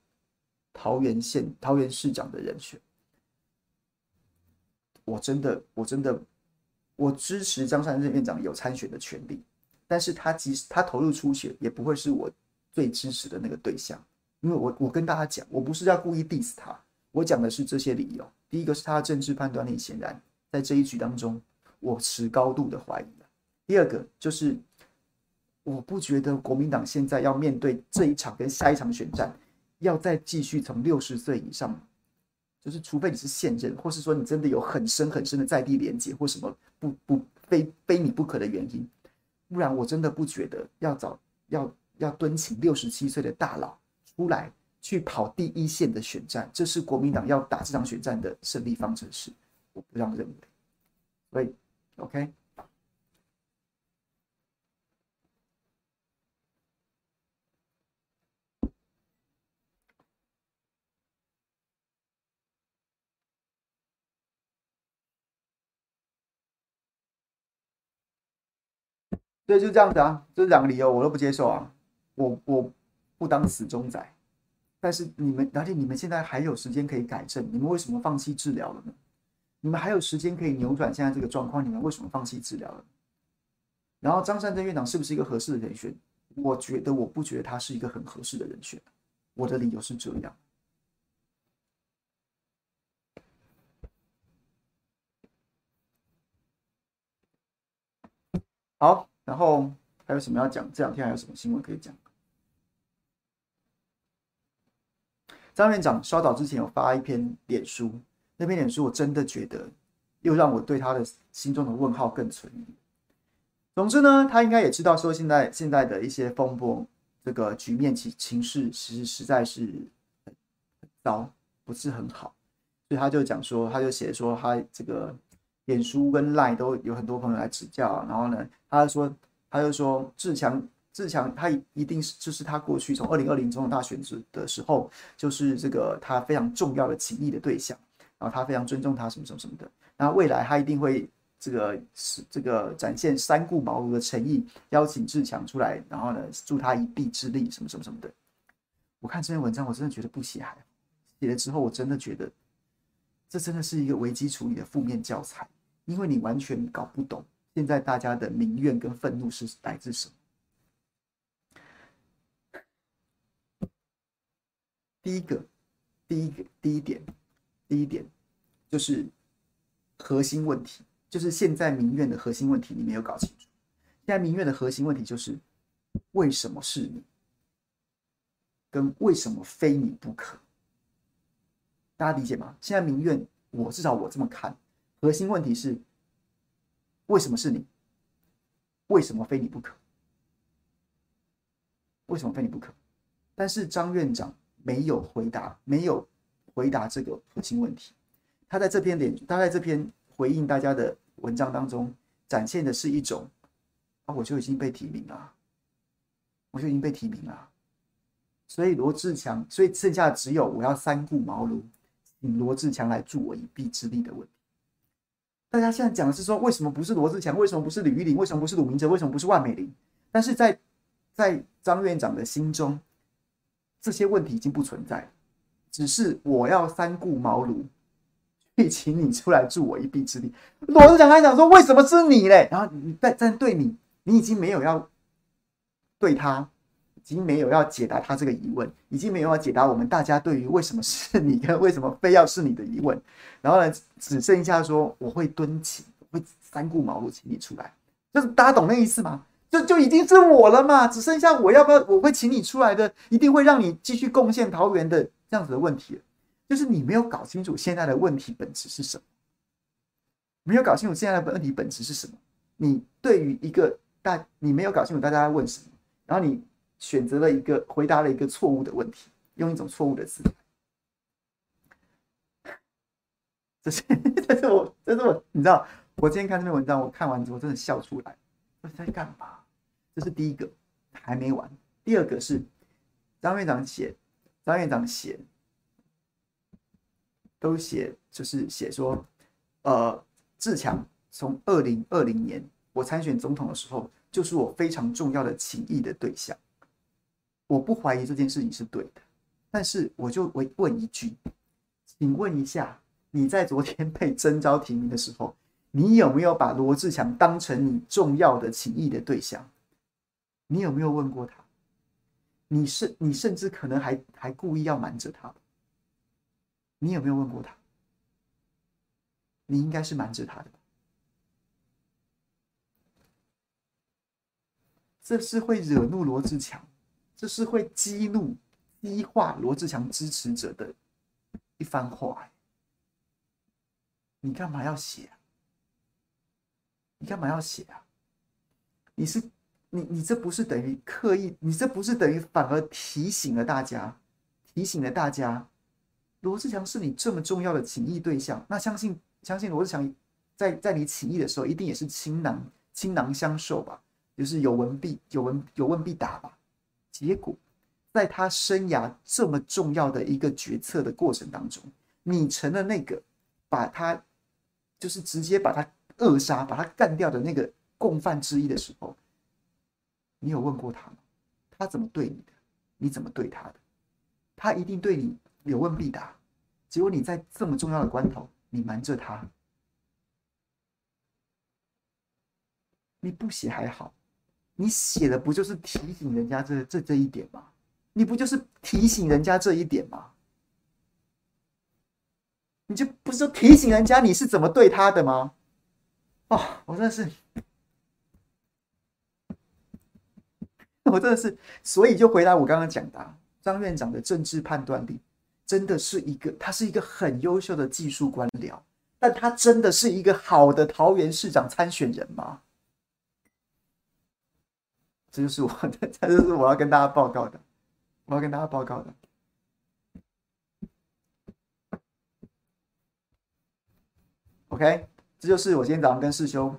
[SPEAKER 1] 桃园县桃园市长的人选。我真的，我真的，我支持张善政院长有参选的权利，但是他即使他投入初选，也不会是我最支持的那个对象。因为我我跟大家讲，我不是要故意 diss 他，我讲的是这些理由。第一个是他的政治判断力显然在这一局当中，我持高度的怀疑。第二个就是，我不觉得国民党现在要面对这一场跟下一场选战，要再继续从六十岁以上，就是除非你是现任，或是说你真的有很深很深的在地连结或什么不不非非你不可的原因，不然我真的不觉得要找要要敦请六十七岁的大佬。出来去跑第一线的选战，这是国民党要打这场选战的胜利方程式，我不这样认为。所以，OK，对就这样子啊，这两个理由我都不接受啊，我我。不当死忠仔，但是你们，而且你们现在还有时间可以改正，你们为什么放弃治疗了呢？你们还有时间可以扭转现在这个状况，你们为什么放弃治疗了？然后张善政院长是不是一个合适的人选？我觉得我不觉得他是一个很合适的人选，我的理由是这样。好，然后还有什么要讲？这两天还有什么新闻可以讲？张院长稍早之前有发一篇脸书，那篇脸书我真的觉得又让我对他的心中的问号更存疑。总之呢，他应该也知道说现在现在的一些风波，这个局面其情势实实在是很糟，不是很好，所以他就讲说，他就写说他这个脸书跟 Line 都有很多朋友来指教，然后呢，他说他就说志强。志强，他一定是就是他过去从二零二零总统大选之的时候，就是这个他非常重要的情谊的对象，然后他非常尊重他什么什么什么的。然后未来他一定会这个是这个展现三顾茅庐的诚意，邀请志强出来，然后呢助他一臂之力什么什么什么的。我看这篇文章，我真的觉得不写还写了之后，我真的觉得这真的是一个危机处理的负面教材，因为你完全搞不懂现在大家的民怨跟愤怒是来自什么。第一个，第一个，第一点，第一点就是核心问题，就是现在民怨的核心问题，你没有搞清楚。现在民怨的核心问题就是为什么是你，跟为什么非你不可？大家理解吗？现在民怨，我至少我这么看，核心问题是为什么是你，为什么非你不可？为什么非你不可？但是张院长。没有回答，没有回答这个核心问题。他在这篇脸，他在这篇回应大家的文章当中，展现的是一种啊，我就已经被提名了，我就已经被提名了。所以罗志强，所以剩下只有我要三顾茅庐，请罗志强来助我一臂之力的问题。大家现在讲的是说，为什么不是罗志强？为什么不是李玉玲？为什么不是鲁明哲？为什么不是万美玲？但是在在张院长的心中。这些问题已经不存在，只是我要三顾茅庐，去 请你出来助我一臂之力。罗志祥还讲说，为什么是你嘞？然后你在在对你，你已经没有要对他已经没有要解答他这个疑问，已经没有要解答我们大家对于为什么是你跟为什么非要是你的疑问，然后呢，只剩下说我会蹲请，我会三顾茅庐请你出来，就是大家懂那意思吗？就就已经是我了嘛，只剩下我要不要我会请你出来的，一定会让你继续贡献桃园的这样子的问题，就是你没有搞清楚现在的问题本质是什么，没有搞清楚现在的问题本质是什么，你对于一个大你没有搞清楚大家在问什么，然后你选择了一个回答了一个错误的问题，用一种错误的姿态，这是这是我这是我你知道，我今天看这篇文章，我看完之后真的笑出来，我在干嘛？这是第一个，还没完。第二个是张院长写，张院长写都写，就是写说，呃，志强从二零二零年我参选总统的时候，就是我非常重要的情谊的对象。我不怀疑这件事情是对的，但是我就问问一句，请问一下，你在昨天被征召提名的时候，你有没有把罗志强当成你重要的请益的对象？你有没有问过他？你是你甚至可能还还故意要瞒着他。你有没有问过他？你应该是瞒着他的吧？这是会惹怒罗志强，这是会激怒、激化罗志强支持者的一番话。你干嘛要写啊？你干嘛要写啊？你是？你你这不是等于刻意？你这不是等于反而提醒了大家，提醒了大家，罗志强是你这么重要的情谊对象。那相信相信罗志强在在你请益的时候，一定也是倾囊倾囊相授吧？就是有问必有问有问必答吧？结果在他生涯这么重要的一个决策的过程当中，你成了那个把他就是直接把他扼杀、把他干掉的那个共犯之一的时候。你有问过他吗？他怎么对你的？你怎么对他的？他一定对你有问必答。结果你在这么重要的关头，你瞒着他，你不写还好，你写的不就是提醒人家这这这一点吗？你不就是提醒人家这一点吗？你就不是说提醒人家你是怎么对他的吗？哦，我真的是。我真的是，所以就回答我刚刚讲的，张院长的政治判断力真的是一个，他是一个很优秀的技术官僚，但他真的是一个好的桃园市长参选人吗？这就是我的，这就是我要跟大家报告的，我要跟大家报告的。OK，这就是我今天早上跟师兄。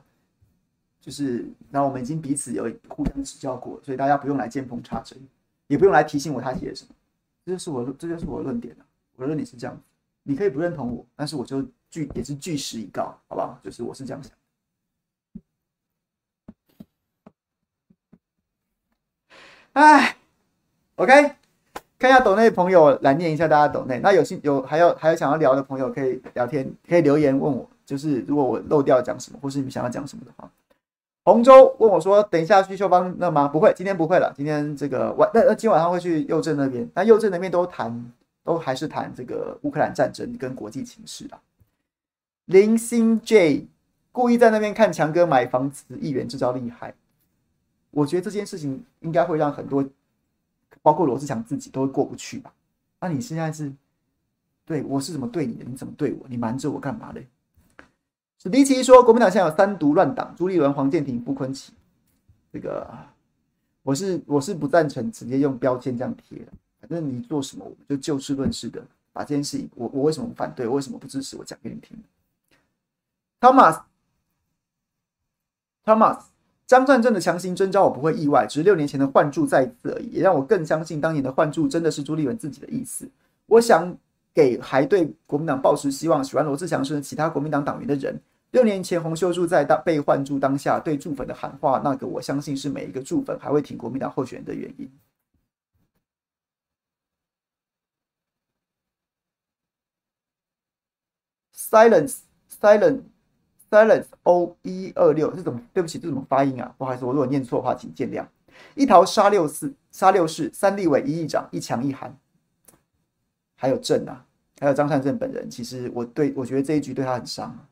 [SPEAKER 1] 就是，那我们已经彼此有互相指教过，所以大家不用来见缝插针，也不用来提醒我他写什么。这就是我，这就是我的论点。我的论点是这样，你可以不认同我，但是我就据也是据实以告，好不好？就是我是这样想。哎，OK，看一下抖内朋友来念一下大家抖内。那有兴有还有还有想要聊的朋友可以聊天，可以留言问我，就是如果我漏掉讲什么，或是你们想要讲什么的话。洪州问我说：“等一下去秀芳那吗？不会，今天不会了。今天这个晚那那今晚上会去右镇那边。那右镇那边都谈，都还是谈这个乌克兰战争跟国际情势啦。”林星 J 故意在那边看强哥买房子，议员这招厉害。我觉得这件事情应该会让很多，包括罗志祥自己都会过不去吧？那你现在是对我是怎么对你的？你怎么对我？你瞒着我干嘛嘞？史迪奇说：“国民党现在有三独乱党，朱立伦、黄建庭、傅崐萁。这个我是我是不赞成直接用标签这样贴的。反正你做什么，我们就就事论事的把这件事情，我我为什么不反对，我为什么不支持，我讲给你听。”Thomas，Thomas，张善政的强行征召我不会意外，只是六年前的换注再一次而已，也让我更相信当年的换注真的是朱立伦自己的意思。我想给还对国民党抱持希望、喜欢罗志祥甚至其他国民党党员的人。六年前，洪秀柱在当被换注当下对柱粉的喊话，那个我相信是每一个柱粉还会挺国民党候选人的原因。Silence, silence. Silence O 一二六，这怎么？对不起，这怎么发音啊？不好意思，我如果念错的话，请见谅。一桃杀六四杀六四，三立委一议长一强一韩，还有郑啊，还有张善政本人。其实我对我觉得这一局对他很伤。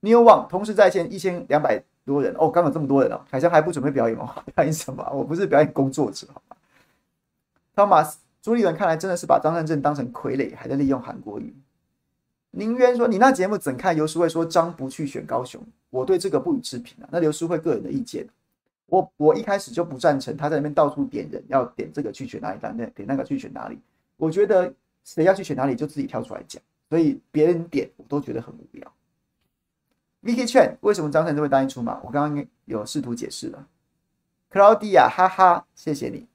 [SPEAKER 1] New One 同时在线一千两百多人哦，刚有这么多人哦，凯翔还不准备表演哦？表演什么？我不是表演工作者好吗？Thomas 朱立伦看来真的是把张善政当成傀儡，还在利用韩国瑜。宁渊说：“你那节目怎看？刘书慧说张不去选高雄，我对这个不予置评啊。那刘书慧个人的意见，我我一开始就不赞成他在那边到处点人，要点这个去选哪里，点点那个去选哪里。我觉得谁要去选哪里就自己跳出来讲，所以别人点我都觉得很无聊。Vicky 劝为什么张善政会答应出马？我刚刚有试图解释了。Claudia 哈哈，谢谢你。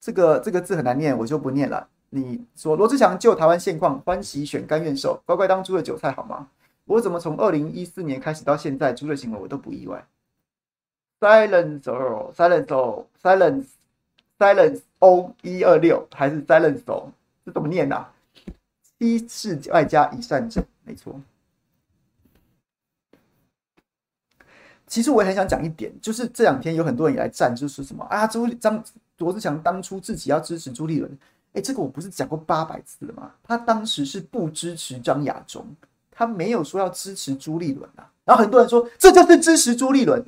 [SPEAKER 1] 这个这个字很难念，我就不念了。”你说罗志祥就台湾现况欢喜选甘愿受，乖乖当猪的韭菜好吗？我怎么从二零一四年开始到现在猪的行为我都不意外。Silence Silence Silence Silence O 一二六还是 Silence O？这怎么念啊？七世外加一善政，没错。其实我也很想讲一点，就是这两天有很多人也来站，就是什么啊朱张罗志祥当初自己要支持朱立伦。哎，这个我不是讲过八百次了吗？他当时是不支持张亚中，他没有说要支持朱立伦啊。然后很多人说这就是支持朱立伦，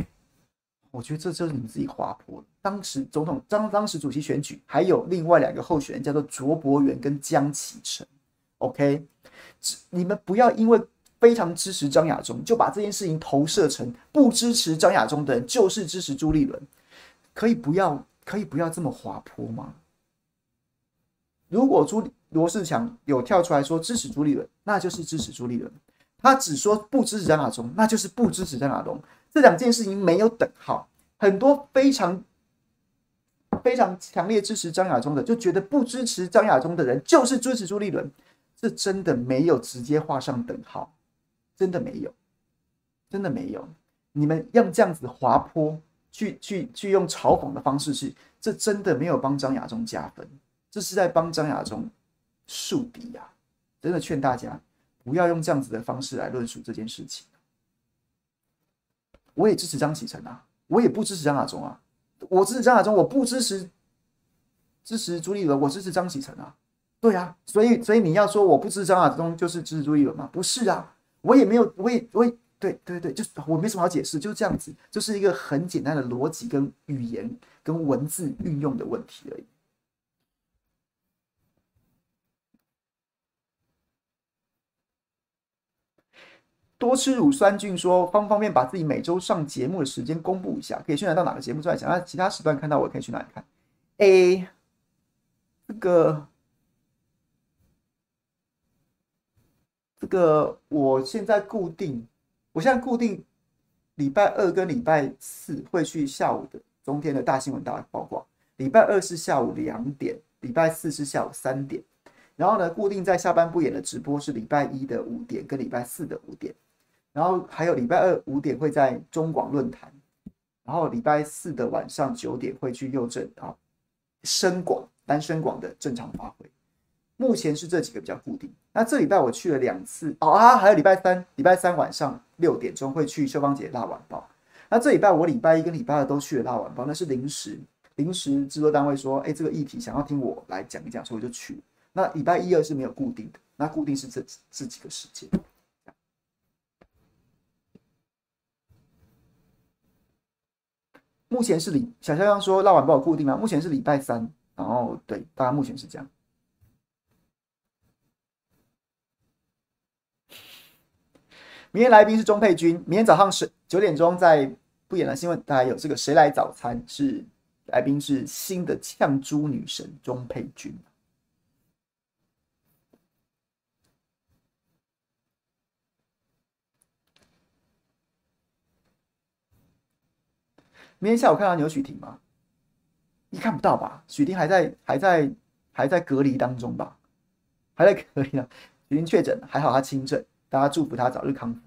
[SPEAKER 1] 我觉得这就是你们自己滑坡。当时总统当当时主席选举还有另外两个候选人叫做卓博源跟江启臣。OK，你们不要因为非常支持张亚中，就把这件事情投射成不支持张亚中的人就是支持朱立伦，可以不要可以不要这么滑坡吗？如果朱罗世强有跳出来说支持朱立伦，那就是支持朱立伦；他只说不支持张亚中，那就是不支持张亚中。这两件事情没有等号。很多非常非常强烈支持张亚中的，就觉得不支持张亚中的人就是支持朱立伦。这真的没有直接画上等号，真的没有，真的没有。你们用这样子滑坡去去去用嘲讽的方式去，这真的没有帮张亚中加分。这是在帮张亚中树敌呀！真的劝大家不要用这样子的方式来论述这件事情。我也支持张启臣啊，我也不支持张亚中啊。我支持张亚中，我不支持支持朱立伦，我支持张启臣啊。对啊，所以所以你要说我不支持张亚中，就是支持朱立伦吗？不是啊，我也没有，我也我也对对对，就是我没什么好解释，就是这样子，就是一个很简单的逻辑跟语言跟文字运用的问题而已。多吃乳酸菌说方不方便把自己每周上节目的时间公布一下，可以宣传到哪个节目出来讲？那其他时段看到我可以去哪里看？A 这个这个我现在固定，我现在固定礼拜二跟礼拜四会去下午的中天的大新闻大曝光，礼拜二是下午两点，礼拜四是下午三点，然后呢，固定在下班不演的直播是礼拜一的五点跟礼拜四的五点。然后还有礼拜二五点会在中广论坛，然后礼拜四的晚上九点会去右正啊，深广单深广的正常发挥。目前是这几个比较固定。那这礼拜我去了两次哦啊，还有礼拜三，礼拜三晚上六点钟会去秀芳姐辣晚报。那这礼拜我礼拜一跟礼拜二都去了辣晚报，那是临时临时制作单位说，哎，这个议题想要听我来讲一讲，所以我就去。那礼拜一二是没有固定的，那固定是这这几个时间。目前是礼小肖央说，辣晚报固定吗？目前是礼拜三，然后对，大家目前是这样。明天来宾是钟佩君，明天早上是九点钟在不演了新闻台有这个谁来早餐，是来宾是新的呛猪女神钟佩君。明天下午看到你有许婷吗？你看不到吧？许婷还在还在还在隔离当中吧？还在隔离呢。许婷确诊，还好她轻症，大家祝福她早日康复。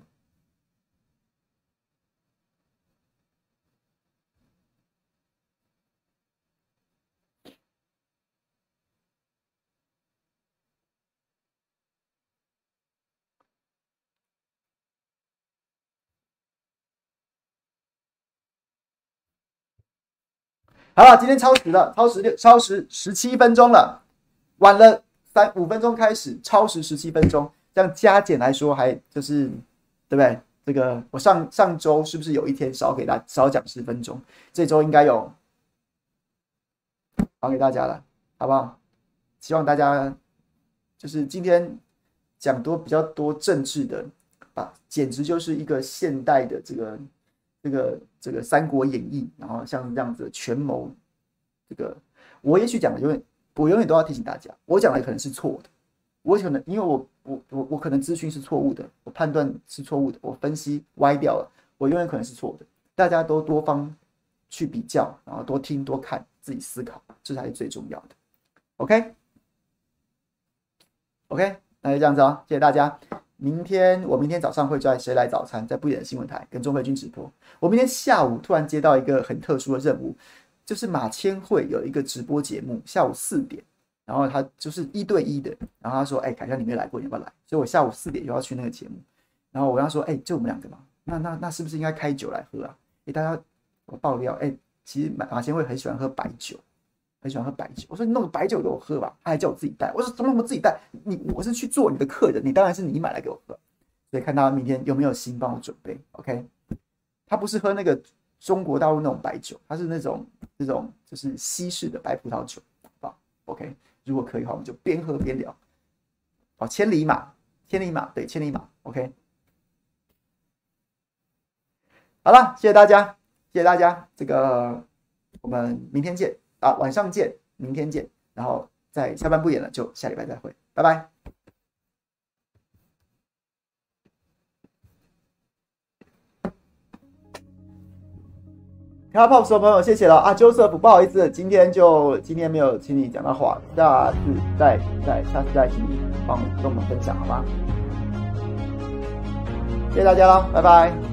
[SPEAKER 1] 好了，今天超时了，超时六，超时十七分钟了，晚了三五分钟开始，超时十七分钟，这样加减来说还就是对不对？这个我上上周是不是有一天少给大少讲十分钟？这周应该有还给大家了，好不好？希望大家就是今天讲多比较多政治的，啊，简直就是一个现代的这个这个这个《三国演义》，然后像这样子权谋，这个我也许讲的永远，我永远都要提醒大家，我讲的可能是错的，我可能因为我我我我可能资讯是错误的，我判断是错误的，我分析歪掉了，我永远可能是错的，大家都多方去比较，然后多听多看，自己思考，这才是最重要的。OK。OK，那就这样子哦，谢谢大家。明天我明天早上会在《谁来早餐》在不远的新闻台跟钟慧君直播。我明天下午突然接到一个很特殊的任务，就是马千惠有一个直播节目，下午四点，然后他就是一对一的，然后他说：“哎，凯翔你没来过，你要不要来？”所以我下午四点就要去那个节目。然后我跟他说：“哎，就我们两个嘛，那那那是不是应该开酒来喝啊？”给大家我爆料，哎，其实马马千惠很喜欢喝白酒。很喜欢喝白酒，我说你弄个白酒给我喝吧，他还叫我自己带。我说怎么我自己带？你我是去做你的客人，你当然是你买来给我喝。所以看他明天有没有心帮我准备。OK，他不是喝那个中国大陆那种白酒，他是那种那种就是西式的白葡萄酒，好？OK，如果可以的话，我们就边喝边聊。好，千里马，千里马，对，千里马。OK，好了，谢谢大家，谢谢大家，这个我们明天见。啊，晚上见，明天见，然后在下班不演了，就下礼拜再会，拜拜。Hello，Pop 所有朋友，谢谢了啊，Joseph，不好意思，今天就今天没有请你讲到话，下次再再下次再请你帮跟我们分享，好吗？谢谢大家了，拜拜。